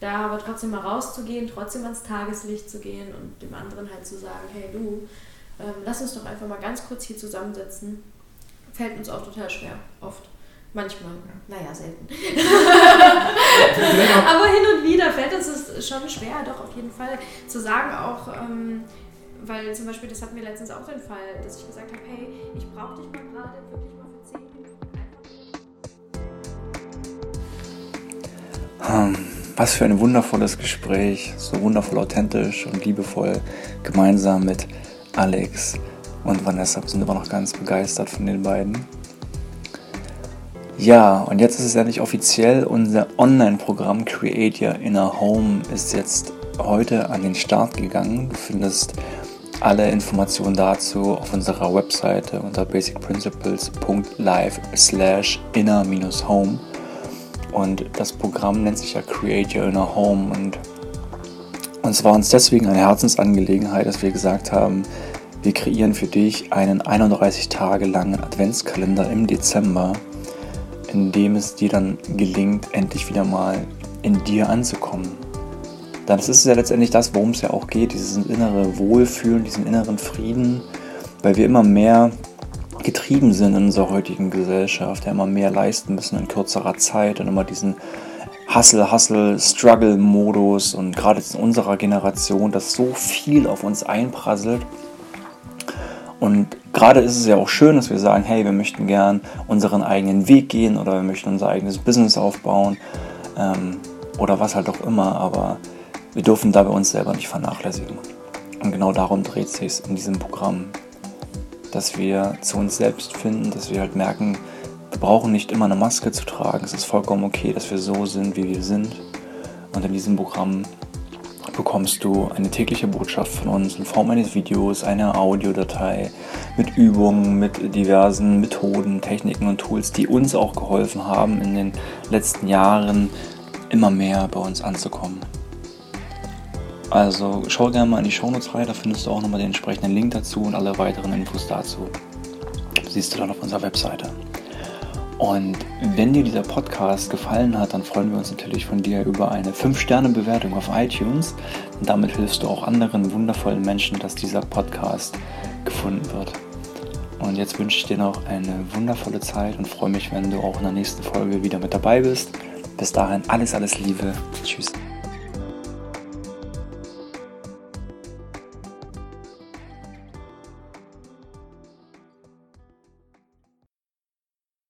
da aber trotzdem mal rauszugehen, trotzdem ans Tageslicht zu gehen und dem anderen halt zu sagen, hey du, ähm, lass uns doch einfach mal ganz kurz hier zusammensetzen, fällt uns auch total schwer, oft. Manchmal, naja, selten. Aber hin und wieder fällt uns es schon schwer, doch auf jeden Fall zu sagen auch, ähm, weil zum Beispiel, das hatten wir letztens auch den Fall, dass ich gesagt habe, hey, ich brauche dich mal gerade wirklich mal für 10 Minuten. Ähm, Was für ein wundervolles Gespräch, so wundervoll authentisch und liebevoll, gemeinsam mit Alex und Vanessa. Wir sind immer noch ganz begeistert von den beiden. Ja, und jetzt ist es endlich offiziell. Unser Online-Programm Create Your Inner Home ist jetzt heute an den Start gegangen. Du findest alle Informationen dazu auf unserer Webseite unter basicprinciples.live slash inner-home. Und das Programm nennt sich ja Create Your Inner Home. Und uns war uns deswegen eine Herzensangelegenheit, dass wir gesagt haben, wir kreieren für dich einen 31 Tage langen Adventskalender im Dezember, in dem es dir dann gelingt, endlich wieder mal in dir anzukommen. Das ist ja letztendlich das, worum es ja auch geht, dieses innere Wohlfühlen, diesen inneren Frieden, weil wir immer mehr getrieben sind in unserer heutigen Gesellschaft, ja immer mehr leisten müssen in kürzerer Zeit und immer diesen Hustle, Hustle, Struggle-Modus und gerade in unserer Generation, dass so viel auf uns einprasselt. Und gerade ist es ja auch schön, dass wir sagen, hey, wir möchten gern unseren eigenen Weg gehen oder wir möchten unser eigenes Business aufbauen ähm, oder was halt auch immer, aber wir dürfen dabei uns selber nicht vernachlässigen. Und genau darum dreht sich in diesem Programm dass wir zu uns selbst finden, dass wir halt merken, wir brauchen nicht immer eine Maske zu tragen. Es ist vollkommen okay, dass wir so sind, wie wir sind. Und in diesem Programm bekommst du eine tägliche Botschaft von uns in Form eines Videos, einer Audiodatei mit Übungen, mit diversen Methoden, Techniken und Tools, die uns auch geholfen haben, in den letzten Jahren immer mehr bei uns anzukommen. Also schau gerne mal in die Shownotes rein, da findest du auch nochmal den entsprechenden Link dazu und alle weiteren Infos dazu. Siehst du dann auf unserer Webseite. Und wenn dir dieser Podcast gefallen hat, dann freuen wir uns natürlich von dir über eine 5-Sterne-Bewertung auf iTunes. Und damit hilfst du auch anderen wundervollen Menschen, dass dieser Podcast gefunden wird. Und jetzt wünsche ich dir noch eine wundervolle Zeit und freue mich, wenn du auch in der nächsten Folge wieder mit dabei bist. Bis dahin alles, alles Liebe. Tschüss.